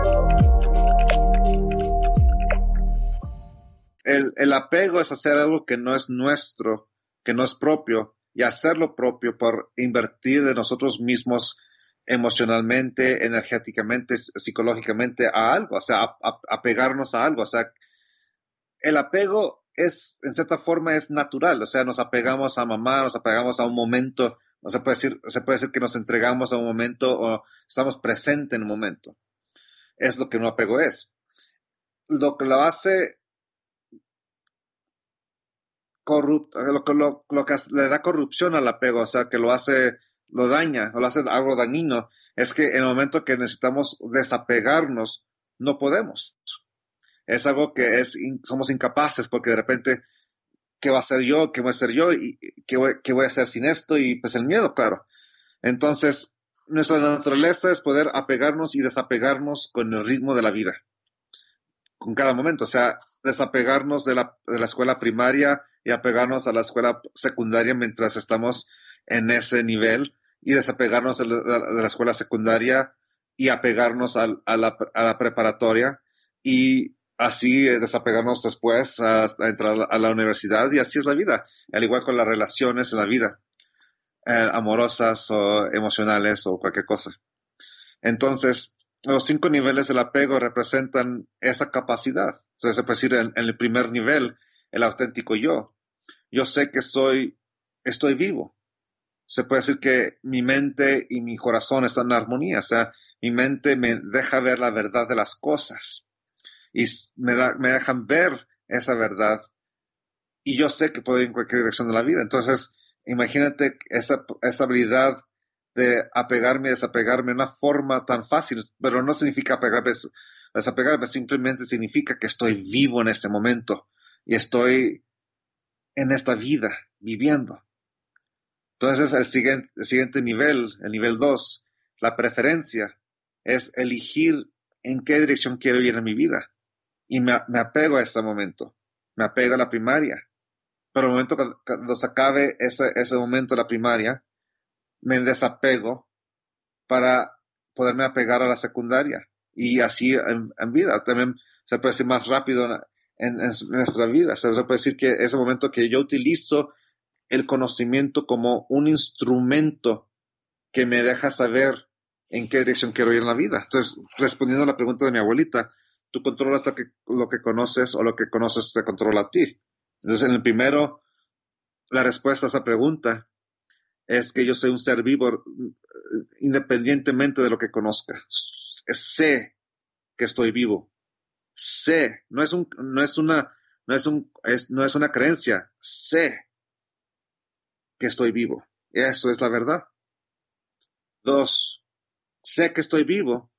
El, apego es hacer algo que no es nuestro, que no es propio, y hacerlo propio por invertir de nosotros mismos emocionalmente, energéticamente, psicológicamente a algo, o sea, apegarnos a, a algo. O sea, el apego es, en cierta forma, es natural, o sea, nos apegamos a mamá, nos apegamos a un momento, se puede decir, se puede decir que nos entregamos a un momento o estamos presentes en un momento. es lo que un apego es. Lo que lo hace corrupto, que, lo, le da corrupción al apego, o sea, que lo hace, lo daña, o lo hace algo dañino, es que en el momento que necesitamos desapegarnos, no podemos. Es algo que es, somos incapaces porque de repente, ¿qué va a ser yo? ¿Qué voy a hacer yo? ¿Y qué voy, qué voy a hacer sin esto? Y pues el miedo, claro. Entonces, nuestra naturaleza es poder apegarnos y desapegarnos con el ritmo de la vida, con cada momento, o sea, desapegarnos de la, de la escuela primaria y apegarnos a la escuela secundaria mientras estamos en ese nivel y desapegarnos de la, escuela secundaria y apegarnos a, la, a, la, preparatoria y así desapegarnos después hasta entrar a la universidad y así es la vida, al igual con las relaciones en la vida. Eh, amorosas o emocionales o cualquier cosa. Entonces, los cinco niveles del apego representan esa capacidad. O sea, se puede decir en, el primer nivel, el auténtico yo. Yo sé que soy, estoy vivo. Se puede decir que mi mente y mi corazón están en armonía. O sea, mi mente me deja ver la verdad de las cosas y me, da, me dejan ver esa verdad. Y yo sé que puedo ir en cualquier dirección de la vida. Entonces, imagínate esa, esa habilidad de apegarme y desapegarme de una forma tan fácil, pero no significa apegarme, desapegarme, simplemente significa que estoy vivo en este momento y estoy en esta vida viviendo. Entonces, el siguiente, el siguiente nivel, el nivel 2, la preferencia, es elegir en qué dirección quiero ir en mi vida. Y me, me apego a ese momento. Me apego a la primaria pero el momento cuando se acabe ese, ese momento de la primaria, me desapego para poderme apegar a la secundaria y así en, vida. También se puede decir más rápido en, nuestra vida. Se puede decir que ese momento que yo utilizo el conocimiento como un instrumento que me deja saber en qué dirección quiero ir en la vida. Entonces, respondiendo a la pregunta de mi abuelita, tú controlas lo que, lo que conoces o lo que conoces te controla a ti. Entonces, en el primero, la respuesta a esa pregunta es que yo soy un ser vivo mm, independientemente de lo que conozca. Sé que estoy vivo. Sé, no es un, no es una, no es un, no es una creencia. Sé que estoy vivo. Eso es la verdad. Dos, sé que estoy vivo,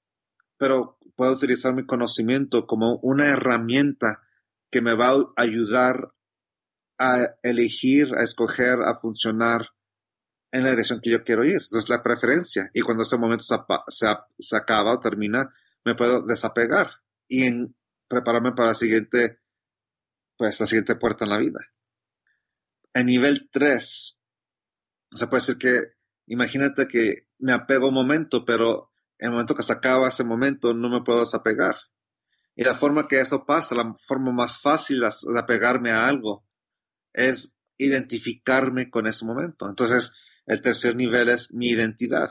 pero puedo utilizar mi conocimiento como una herramienta que me va a ayudar a elegir, a escoger, a funcionar en la dirección que yo quiero ir. Entonces, la preferencia. Y cuando ese momento se, acaba o termina, me puedo desapegar y prepararme para la siguiente, pues, la siguiente puerta en la vida. En nivel 3, se puede decir que, imagínate que me apego un momento, pero el momento que se acaba ese momento, no me puedo desapegar. Y la forma que eso pasa, la forma más fácil de apegarme a algo, es identificarme con ese momento. Entonces, el tercer nivel es mi identidad.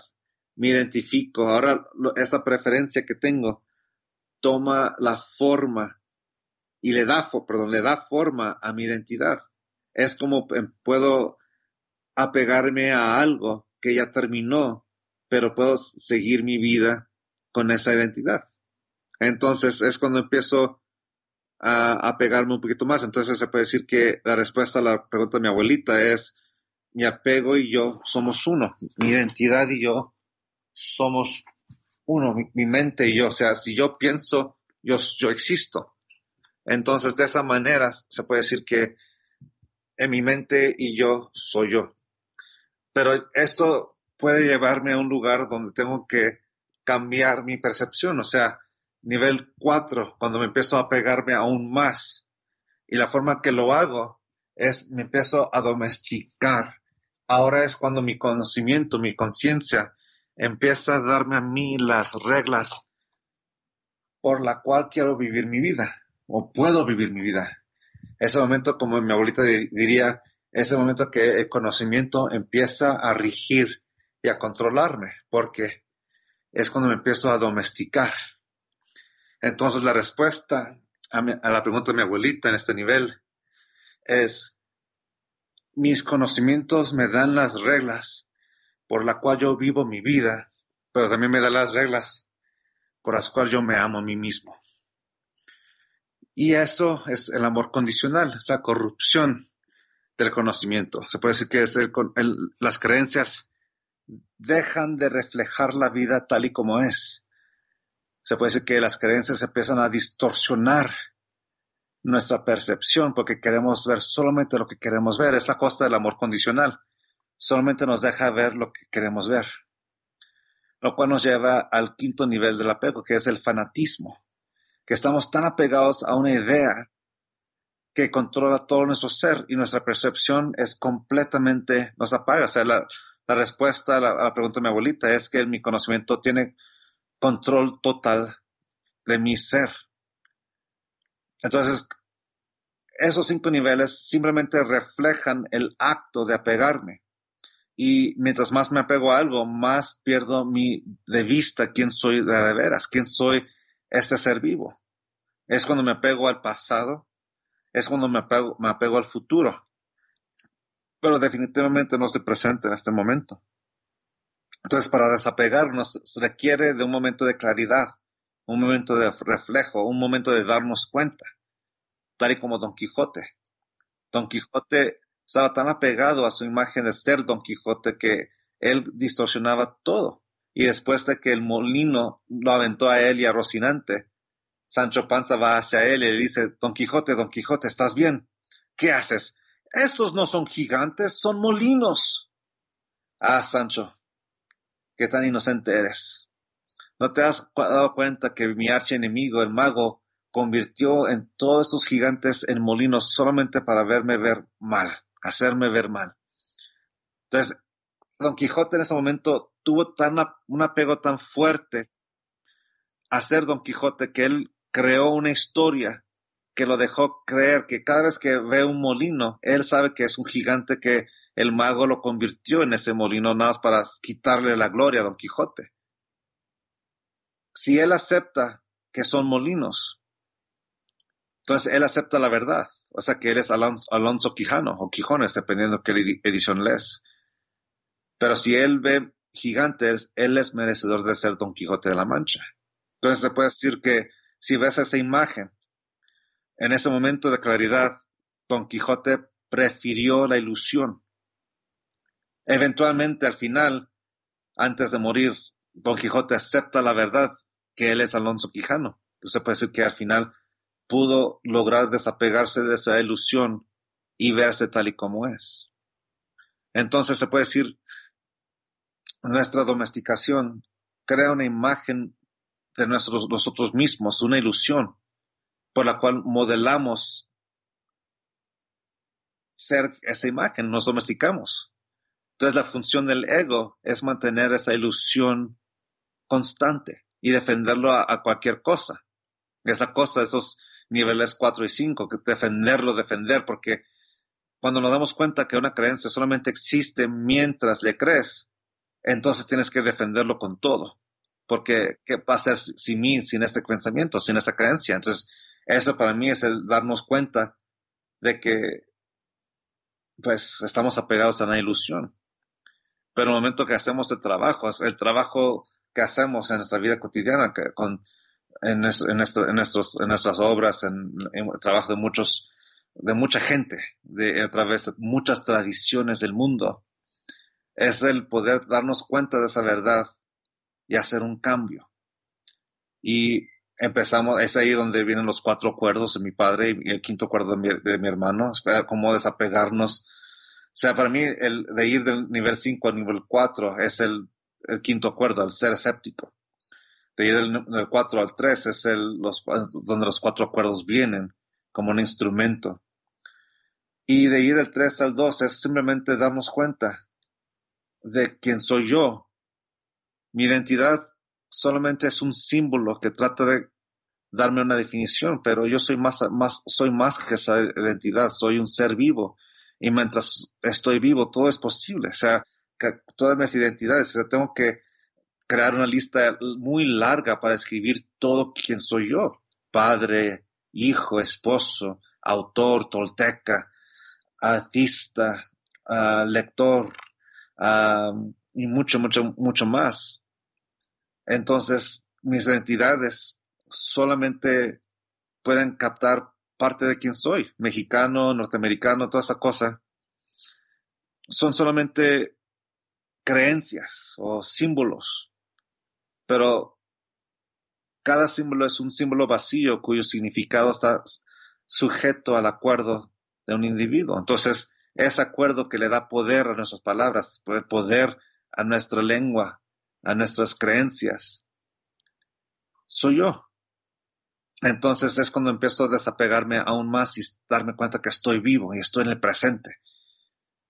Me identifico. Ahora, esta preferencia que tengo toma la forma y le da, perdón, le da forma a mi identidad. Es como puedo apegarme a algo que ya terminó, pero puedo seguir mi vida con esa identidad. Entonces es cuando empiezo a, pegarme un poquito más. Entonces se puede decir que la respuesta a la pregunta de mi abuelita es, mi apego y yo somos uno, mi identidad y yo somos uno, mi, mente y yo. O sea, si yo pienso, yo, yo existo. Entonces, de esa manera se puede decir que en mi mente y yo soy yo. Pero esto puede llevarme a un lugar donde tengo que cambiar mi percepción. O sea, nivel 4, cuando me empiezo a pegarme aún más. Y la forma que lo hago es me empiezo a domesticar. Ahora es cuando mi conocimiento, mi conciencia empieza a darme a mí las reglas por la cual quiero vivir mi vida o puedo vivir mi vida. Ese momento, como mi abuelita diría, ese momento que el conocimiento empieza a rigir y a controlarme, porque es cuando me empiezo a domesticar. Entonces la respuesta a, la pregunta de mi abuelita en este nivel es, mis conocimientos me dan las reglas por la cual yo vivo mi vida, pero también me dan las reglas por las cuales yo me amo a mí mismo. Y eso es el amor condicional, es la corrupción del conocimiento. Se puede decir que es las creencias dejan de reflejar la vida tal y como es. Se puede decir que las creencias empiezan a distorsionar nuestra percepción porque queremos ver solamente lo que queremos ver. Es la costa del amor condicional. Solamente nos deja ver lo que queremos ver. Lo cual nos lleva al quinto nivel del apego, que es el fanatismo. Que estamos tan apegados a una idea que controla todo nuestro ser y nuestra percepción es completamente, nos apaga. O sea, la, respuesta a la, a la, pregunta de mi abuelita es que mi conocimiento tiene control total de mi ser. Entonces, esos cinco niveles simplemente reflejan el acto de apegarme. Y mientras más me apego a algo, más pierdo mi, de vista quién soy de veras, quién soy este ser vivo. Es cuando me apego al pasado, es cuando me apego, me apego al futuro. Pero definitivamente no estoy presente en este momento. Entonces, para desapegarnos se requiere de un momento de claridad, un momento de reflejo, un momento de darnos cuenta, tal y como Don Quijote. Don Quijote estaba tan apegado a su imagen de ser Don Quijote que él distorsionaba todo. Y después de que el molino lo aventó a él y a Rocinante, Sancho Panza va hacia él y le dice, Don Quijote, Don Quijote, ¿estás bien? ¿Qué haces? Estos no son gigantes, son molinos. Ah, Sancho, qué tan inocente eres. ¿No te has dado cuenta que mi archienemigo, el mago, convirtió en todos estos gigantes en molinos solamente para verme ver mal, hacerme ver mal? Entonces, Don Quijote en ese momento tuvo tan un apego tan fuerte a ser Don Quijote que él creó una historia que lo dejó creer que cada vez que ve un molino, él sabe que es un gigante que el mago lo convirtió en ese molino nada más para quitarle la gloria a Don Quijote si él acepta que son molinos, entonces él acepta la verdad. O sea que él es Alonso, Quijano o Quijones, dependiendo qué edición lees. Pero si él ve gigantes, él es merecedor de ser Don Quijote de la Mancha. Entonces se puede decir que si ves esa imagen, en ese momento de claridad, Don Quijote prefirió la ilusión. Eventualmente, al final, antes de morir, Don Quijote acepta la verdad que él es Alonso Quijano. Se puede decir que al final pudo lograr desapegarse de esa ilusión y verse tal y como es. Entonces se puede decir, nuestra domesticación crea una imagen de nosotros, nosotros mismos, una ilusión por la cual modelamos ser esa imagen, nos domesticamos. Entonces la función del ego es mantener esa ilusión constante y defenderlo a, cualquier cosa. Esa cosa, esos niveles 4 y 5, que defenderlo, defender, porque cuando nos damos cuenta que una creencia solamente existe mientras le crees, entonces tienes que defenderlo con todo. Porque, ¿qué va a ser sin mí, sin este pensamiento, sin esa creencia? Entonces, eso para mí es el darnos cuenta de que, pues, estamos apegados a una ilusión. Pero el momento que hacemos el trabajo, el trabajo que hacemos en nuestra vida cotidiana, con, en, en, nuestros, en nuestras obras, en, el trabajo de muchos, de mucha gente, a través de muchas tradiciones del mundo. Es el poder darnos cuenta de esa verdad y hacer un cambio. Y empezamos, es ahí donde vienen los cuatro acuerdos de mi padre y el quinto acuerdo de mi, de mi hermano, cómo desapegarnos. O sea, para mí, el de ir del nivel 5 al nivel 4 es el el quinto acuerdo, al ser escéptico. De ir del, 4 al 3 es el, los, donde los cuatro acuerdos vienen como un instrumento. Y de ir del 3 al 2 es simplemente darnos cuenta de quién soy yo. Mi identidad solamente es un símbolo que trata de darme una definición, pero yo soy más, más, soy más que esa identidad, soy un ser vivo. Y mientras estoy vivo, todo es posible. O sea, todas mis identidades. O sea, tengo que crear una lista muy larga para escribir todo quién soy yo. Padre, hijo, esposo, autor, tolteca, artista, ah, lector ah, y mucho, mucho, mucho más. Entonces, mis identidades solamente pueden captar parte de quién soy, mexicano, norteamericano, toda esa cosa, son solamente creencias o símbolos, pero cada símbolo es un símbolo vacío cuyo significado está sujeto al acuerdo de un individuo. Entonces, ese acuerdo que le da poder a nuestras palabras, poder a nuestra lengua, a nuestras creencias, soy yo. Entonces es cuando empiezo a desapegarme aún más y darme cuenta que estoy vivo y estoy en el presente.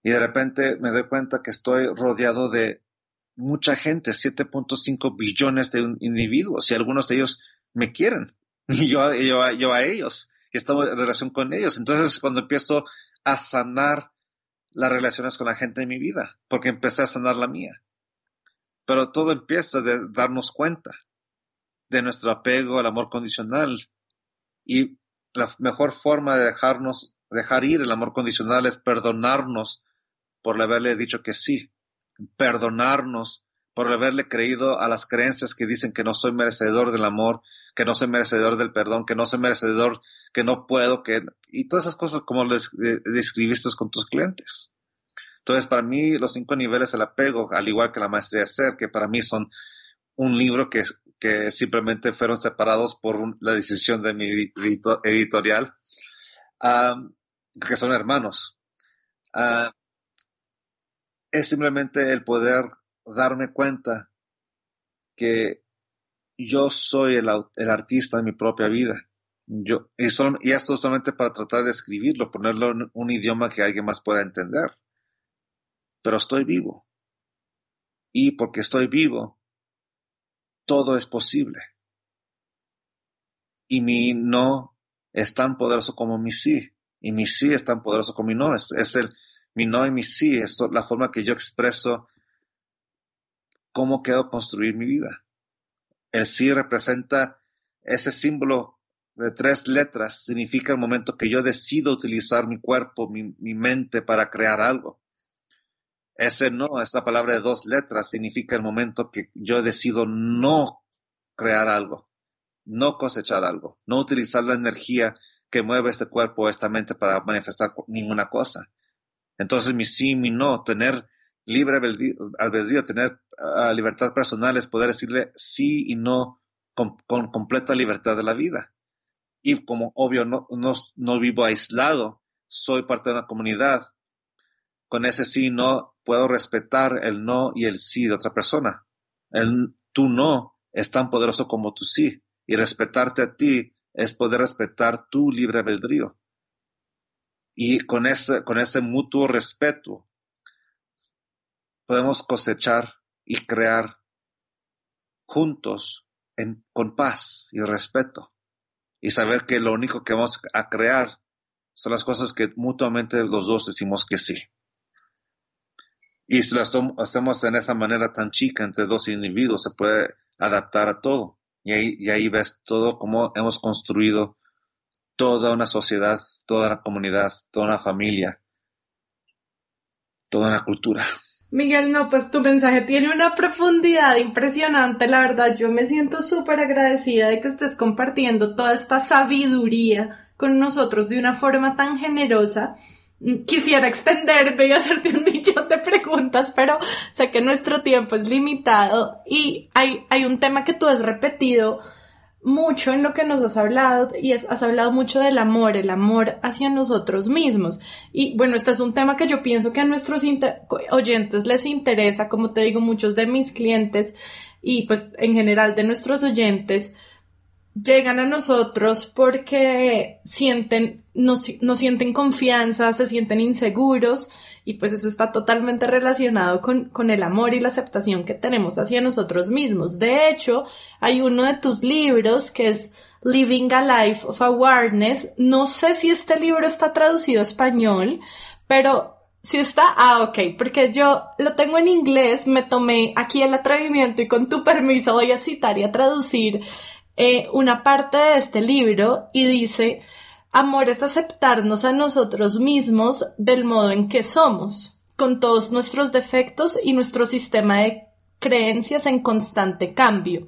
Y de repente me doy cuenta que estoy rodeado de mucha gente, 7.5 billones de individuos y algunos de ellos me quieren [laughs] y yo, yo, yo a ellos y estamos en relación con ellos. Entonces cuando empiezo a sanar las relaciones con la gente en mi vida, porque empecé a sanar la mía. Pero todo empieza de darnos cuenta de nuestro apego al amor condicional. Y la mejor forma de dejarnos, dejar ir el amor condicional es perdonarnos por haberle dicho que sí, perdonarnos por haberle creído a las creencias que dicen que no soy merecedor del amor, que no soy merecedor del perdón, que no soy merecedor, que no puedo, que y todas esas cosas como les describiste con tus clientes. Entonces, para mí, los cinco niveles del apego, al igual que la maestría de ser, que para mí son un libro que, simplemente fueron separados por la decisión de mi editorial, que son hermanos. es simplemente el poder darme cuenta que yo soy el, el artista de mi propia vida. Yo, y, son, y esto solamente para tratar de escribirlo, ponerlo en un idioma que alguien más pueda entender. Pero estoy vivo. Y porque estoy vivo, todo es posible. Y mi no es tan poderoso como mi sí. Y mi sí es tan poderoso como mi no. Es, el, mi no y mi sí es la forma que yo expreso cómo quiero construir mi vida. El sí representa ese símbolo de tres letras, significa el momento que yo decido utilizar mi cuerpo, mi, mi mente para crear algo. Ese no, esa palabra de dos letras significa el momento que yo decido no crear algo, no cosechar algo, no utilizar la energía que mueve este cuerpo, esta mente para manifestar ninguna cosa. Entonces mi sí, mi no, tener libre albedrío, tener ah, libertad personal es poder decirle sí y no con, completa libertad de la vida. Y como obvio no vivo aislado, soy parte de una comunidad, con ese sí no puedo respetar el no y el sí de otra persona. El tu no es tan poderoso como tu sí. Y respetarte a ti es poder respetar tu libre albedrío. Y con ese, con ese mutuo respeto podemos cosechar y crear juntos en, con paz y respeto. Y saber que lo único que vamos a crear son las cosas que mutuamente los dos decimos que sí. Y si lo hacemos en esa manera tan chica entre dos individuos, se puede adaptar a todo. Y ahí, ves todo cómo hemos construido toda una sociedad, toda una comunidad, toda una familia, toda una cultura. Miguel, no, pues tu mensaje tiene una profundidad impresionante, la verdad, yo me siento súper agradecida de que estés compartiendo toda esta sabiduría con nosotros de una forma tan generosa Quisiera extenderme y hacerte un [laughs] millón de preguntas, pero sé que nuestro tiempo es limitado y hay, hay un tema que tú has repetido mucho en lo que nos has hablado y es, has hablado mucho del amor, el amor hacia nosotros mismos. Y bueno, este es un tema que yo pienso que a nuestros oyentes les interesa, como te digo, muchos de mis clientes y pues en general de nuestros oyentes llegan a nosotros porque sienten, no, no, sienten confianza, se sienten inseguros y pues eso está totalmente relacionado con, con el amor y la aceptación que tenemos hacia nosotros mismos. De hecho, hay uno de tus libros que es Living a Life of Awareness. No sé si este libro está traducido a español, pero si está, ah, ok, porque yo lo tengo en inglés, me tomé aquí el atrevimiento y con tu permiso voy a citar y a traducir eh, una parte de este libro y dice, amor es aceptarnos a nosotros mismos del modo en que somos, con todos nuestros defectos y nuestro sistema de creencias en constante cambio.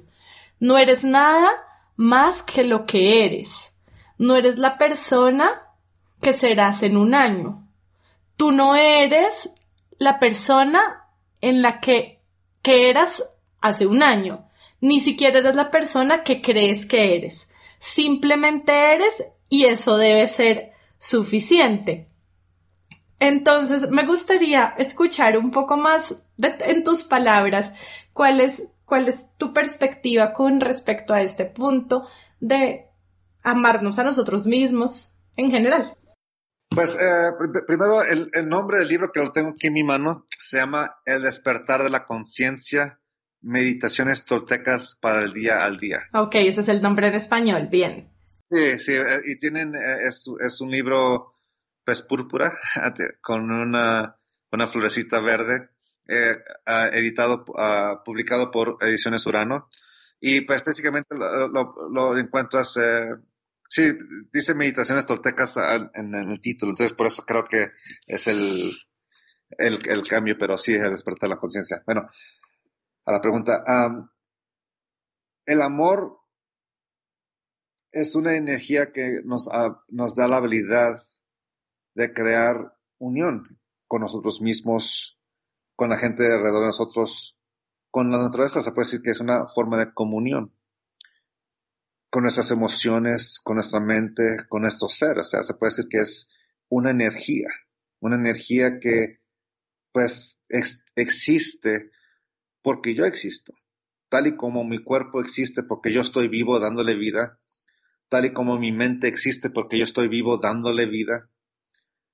No eres nada más que lo que eres. No eres la persona que serás en un año. Tú no eres la persona en la que, que eras hace un año. Ni siquiera eres la persona que crees que eres. Simplemente eres y eso debe ser suficiente. Entonces, me gustaría escuchar un poco más en tus palabras cuál es, cuál es tu perspectiva con respecto a este punto de amarnos a nosotros mismos en general. Pues eh, primero el, nombre del libro que lo tengo aquí en mi mano se llama El despertar de la conciencia, meditaciones toltecas para el día al día. Ok, ese es el nombre en español, bien. Sí, sí, eh, y tienen, eh, es, es, un libro pues púrpura [laughs] con una, una florecita verde, editado, publicado por Ediciones Urano. Y pues básicamente lo, lo, lo encuentras Sí, dice meditaciones toltecas en, el título, entonces por eso creo que es el, el, cambio, pero sí es despertar la conciencia. Bueno, a la pregunta. el amor es una energía que nos, nos da la habilidad de crear unión con nosotros mismos, con la gente alrededor de nosotros, con la naturaleza. Se puede decir que es una forma de comunión con nuestras emociones, con nuestra mente, con nuestro ser. O sea, se puede decir que es una energía, una energía que pues existe porque yo existo, tal y como mi cuerpo existe porque yo estoy vivo dándole vida, tal y como mi mente existe porque yo estoy vivo dándole vida,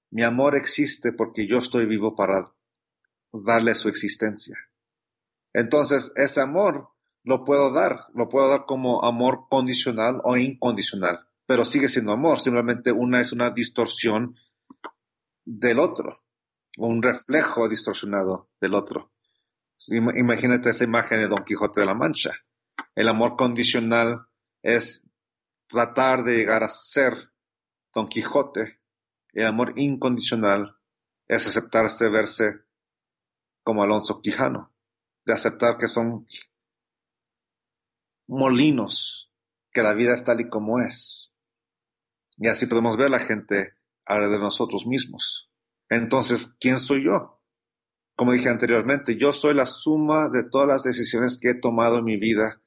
mi amor existe porque yo estoy vivo para darle su existencia. Entonces, ese amor lo puedo dar, lo puedo dar como amor condicional o incondicional, pero sigue siendo amor, simplemente una es una distorsión del otro, un reflejo distorsionado del otro. Imagínate esa imagen de Don Quijote de la Mancha. El amor condicional es tratar de llegar a ser Don Quijote. El amor incondicional es aceptarse, verse como Alonso Quijano, de aceptar que son molinos, que la vida es tal y como es. Y así podemos ver a la gente alrededor de nosotros mismos. Entonces, ¿quién soy yo? Como dije anteriormente, yo soy la suma de todas las decisiones que he tomado en mi vida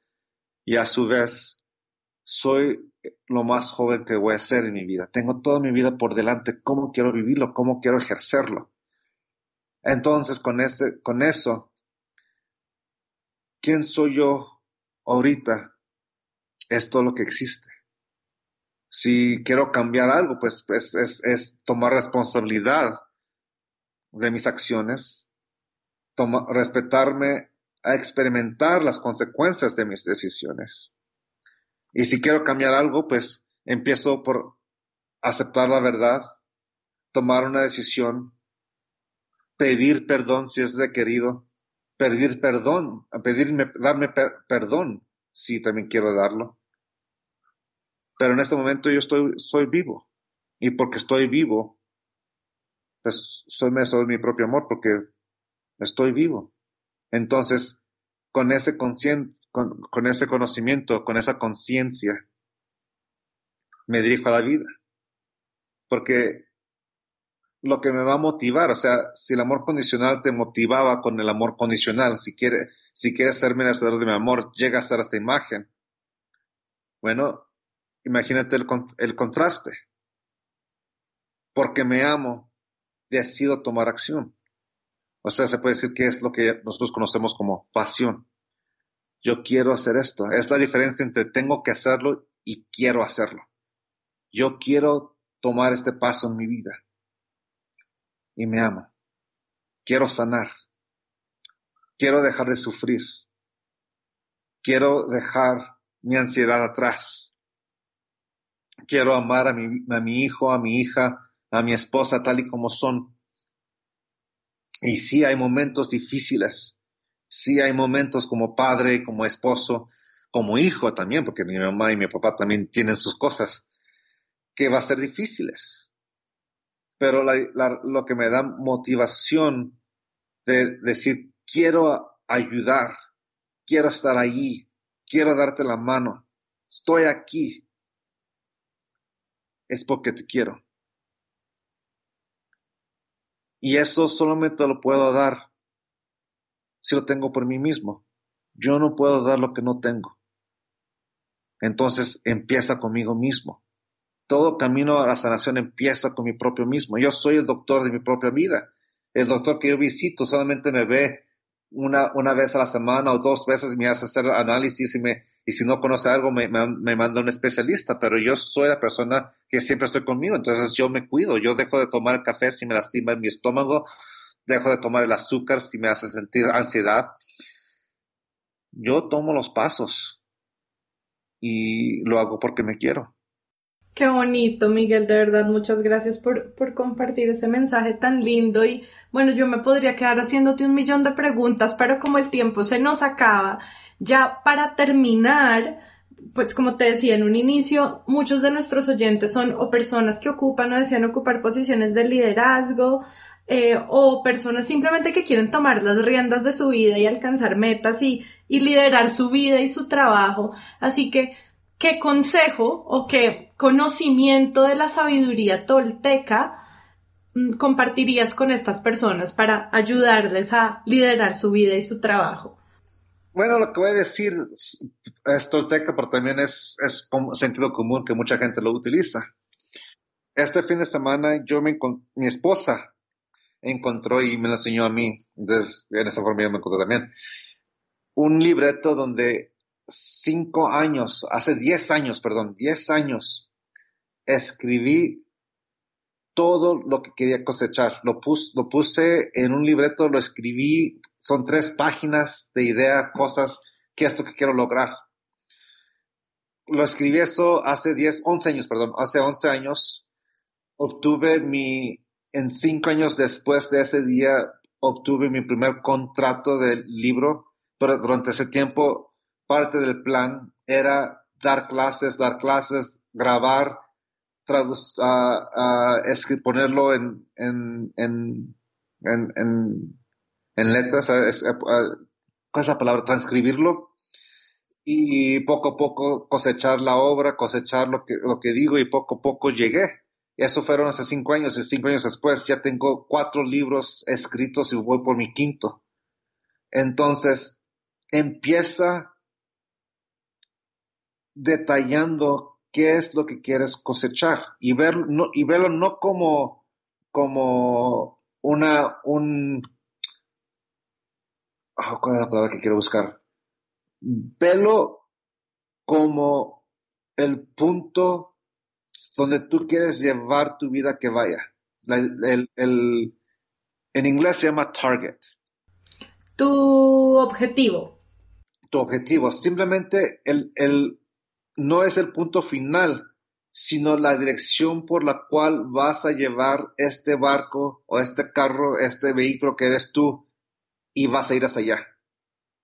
y a su vez soy lo más joven que voy a ser en mi vida. Tengo toda mi vida por delante, cómo quiero vivirlo, cómo quiero ejercerlo. Entonces, con, ese, con eso, ¿quién soy yo ahorita es todo lo que existe. Si quiero cambiar algo, pues, pues es, es, tomar responsabilidad de mis acciones, respetarme a experimentar las consecuencias de mis decisiones. Y si quiero cambiar algo, pues empiezo por aceptar la verdad, tomar una decisión, pedir perdón si es requerido, pedir perdón, pedirme, darme perdón, si también quiero darlo. Pero en este momento yo estoy, soy vivo. Y porque estoy vivo, pues soy merecedor de mi propio amor porque estoy vivo. Entonces, con ese con, con ese conocimiento, con esa conciencia, me dirijo a la vida. Porque lo que me va a motivar, o sea, si el amor condicional te motivaba con el amor condicional, si quieres, si quieres ser merecedor de mi amor, llega a ser esta imagen. Bueno, imagínate el, el contraste. Porque me amo, decido tomar acción. O sea, se puede decir que es lo que nosotros conocemos como pasión. Yo quiero hacer esto. Es la diferencia entre tengo que hacerlo y quiero hacerlo. Yo quiero tomar este paso en mi vida y me ama. Quiero sanar. Quiero dejar de sufrir. Quiero dejar mi ansiedad atrás. Quiero amar a mi, a mi hijo, a mi hija, a mi esposa tal y como son. Y sí hay momentos difíciles. Sí hay momentos como padre, como esposo, como hijo también, porque mi mamá y mi papá también tienen sus cosas, que va a ser difíciles pero lo que me da motivación de decir, quiero ayudar, quiero estar allí, quiero darte la mano, estoy aquí, es porque te quiero. Y eso solamente lo puedo dar si lo tengo por mí mismo. Yo no puedo dar lo que no tengo. Entonces empieza conmigo mismo. Todo camino a la sanación empieza con mi propio mismo. Yo soy el doctor de mi propia vida. El doctor que yo visito solamente me ve una, una vez a la semana o dos veces, me hace hacer análisis y, me, y si no conoce algo me, me, manda un especialista, pero yo soy la persona que siempre estoy conmigo, entonces yo me cuido, yo dejo de tomar el café si me lastima en mi estómago, dejo de tomar el azúcar si me hace sentir ansiedad. Yo tomo los pasos y lo hago porque me quiero. Qué bonito, Miguel, de verdad, muchas gracias por, por, compartir ese mensaje tan lindo y bueno, yo me podría quedar haciéndote un millón de preguntas, pero como el tiempo se nos acaba, ya para terminar, pues como te decía en un inicio, muchos de nuestros oyentes son o personas que ocupan o desean ocupar posiciones de liderazgo, eh, o personas simplemente que quieren tomar las riendas de su vida y alcanzar metas y, liderar su vida y su trabajo. Así que, ¿qué consejo o qué conocimiento de la sabiduría tolteca mm, compartirías con estas personas para ayudarles a liderar su vida y su trabajo? Bueno, lo que voy a decir es tolteca, pero también es, es sentido común que mucha gente lo utiliza. Este fin de semana yo me mi esposa encontró y me lo enseñó a mí, entonces en esa forma yo me encontré también, un libreto donde cinco años, hace diez años, perdón, diez años, escribí todo lo que quería cosechar. Lo, lo puse en un libreto, lo escribí, son tres páginas de idea, cosas, qué es lo que quiero lograr. Lo escribí eso hace diez, once años, perdón, hace once años. Obtuve mi en cinco años después de ese día obtuve mi primer contrato del libro, pero durante ese tiempo parte del plan era dar clases, dar clases, grabar, uh, ponerlo en, en, en, en, en letras, ¿cuál es la palabra? Transcribirlo y poco a poco cosechar la obra, cosechar lo que, lo que digo y poco a poco llegué. Eso fueron hace cinco años y cinco años después ya tengo cuatro libros escritos y voy por mi quinto. Entonces, empieza detallando qué es lo que quieres cosechar y, ver, y verlo no como, como una, un, ah, ¿cuál es la palabra que quiero buscar? Velo como el punto donde tú quieres llevar tu vida que vaya. en inglés se llama target. Tu objetivo. Tu objetivo. Simplemente el, el, no es el punto final, sino la dirección por la cual vas a llevar este barco o este carro, este vehículo que eres tú y vas a ir hacia allá.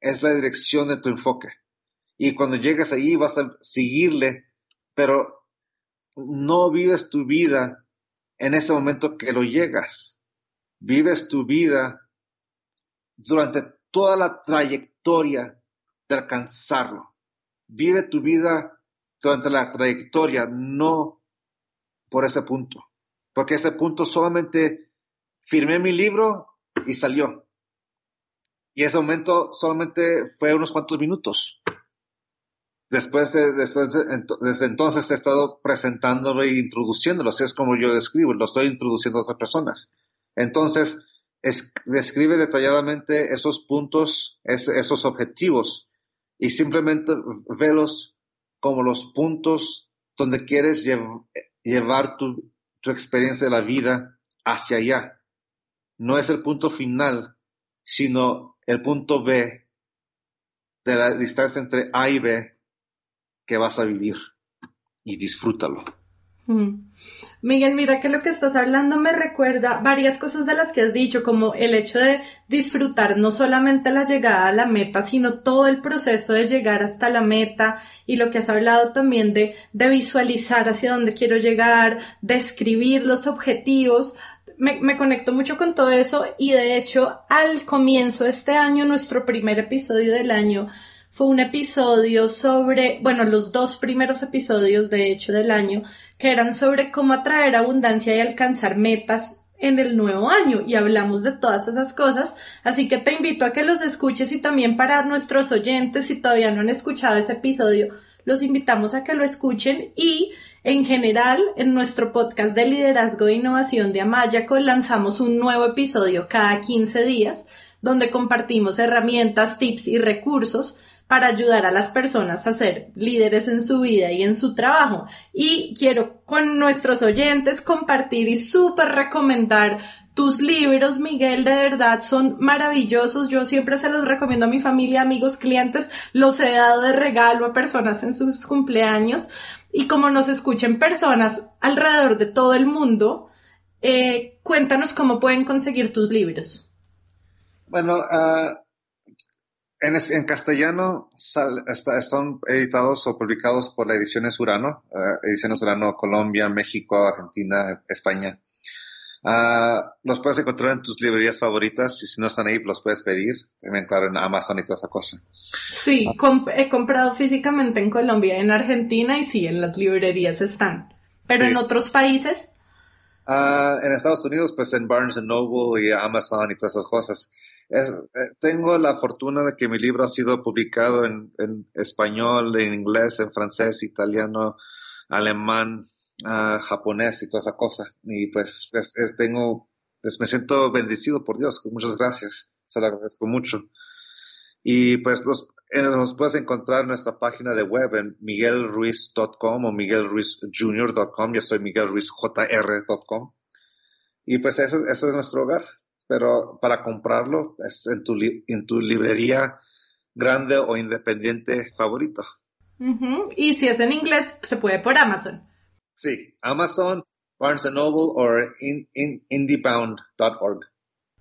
Es la dirección de tu enfoque. Y cuando llegues ahí vas a seguirle, pero no vives tu vida en ese momento que lo llegas. Vives tu vida durante toda la trayectoria de alcanzarlo. Vive tu vida durante la trayectoria, no por ese punto. Porque ese punto solamente firmé mi libro y salió. Y ese momento solamente fue unos cuantos minutos. Después de, desde, entonces he estado presentándolo e introduciéndolo, así es como yo describo, lo estoy introduciendo a otras personas. Entonces, describe detalladamente esos puntos, esos objetivos, y simplemente velos como los puntos donde quieres llevar tu, tu experiencia de la vida hacia allá. No es el punto final, sino el punto B de la distancia entre A y B que vas a vivir y disfrútalo. Mm. Miguel, mira que lo que estás hablando me recuerda varias cosas de las que has dicho, como el hecho de disfrutar no solamente la llegada a la meta, sino todo el proceso de llegar hasta la meta y lo que has hablado también de, de visualizar hacia dónde quiero llegar, de escribir los objetivos. Me, conecto mucho con todo eso y de hecho al comienzo de este año, nuestro primer episodio del año, fue un episodio sobre, bueno, los dos primeros episodios de hecho del año, que eran sobre cómo atraer abundancia y alcanzar metas en el nuevo año y hablamos de todas esas cosas, así que te invito a que los escuches y también para nuestros oyentes, si todavía no han escuchado ese episodio, los invitamos a que lo escuchen y en general en nuestro podcast de liderazgo e innovación de Amayaco lanzamos un nuevo episodio cada 15 días donde compartimos herramientas, tips y recursos para ayudar a las personas a ser líderes en su vida y en su trabajo. Y quiero con nuestros oyentes compartir y súper recomendar tus libros, Miguel, de verdad son maravillosos. Yo siempre se los recomiendo a mi familia, amigos, clientes. Los he dado de regalo a personas en sus cumpleaños. Y como nos escuchen personas alrededor de todo el mundo, eh, cuéntanos cómo pueden conseguir tus libros. Bueno, uh, en, castellano son editados o publicados por la Ediciones Urano, uh, Ediciones Urano Colombia, México, Argentina, España. Uh, los puedes encontrar en tus librerías favoritas y si no están ahí los puedes pedir, también claro en Amazon y toda esa cosa. Sí, he comprado físicamente en Colombia, en Argentina y sí, en las librerías están. Pero en otros países. Uh, en Estados Unidos, pues en Barnes Noble y Amazon y todas esas cosas. Eh, tengo la fortuna de que mi libro ha sido publicado en, español, en inglés, en francés, italiano, alemán, uh, japonés y toda esa cosa. Y pues, tengo, pues me siento bendecido por Dios. Muchas gracias. Se lo agradezco mucho. Y pues los, nos puedes encontrar en nuestra página de web en miguelruiz.com o miguelruizjr.com. Yo soy miguelruizjr.com. Y pues ese, ese es nuestro hogar pero para comprarlo es en tu, en tu librería grande o independiente favorito. Y si es en inglés, se puede por Amazon. Sí, Amazon, Barnes Noble o in, indiebound.org.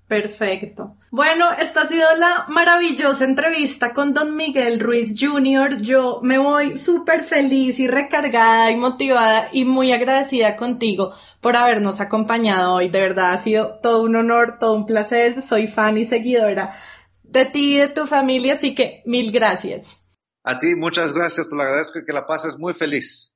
Perfecto. Bueno, esta ha sido la maravillosa entrevista con Don Miguel Ruiz Jr. Yo me voy súper feliz y recargada y motivada y muy agradecida contigo por habernos acompañado hoy. De verdad ha sido todo un honor, todo un placer. Soy fan y seguidora de ti y de tu familia, así que mil gracias. A ti, muchas gracias. Te lo agradezco y que la pases muy feliz.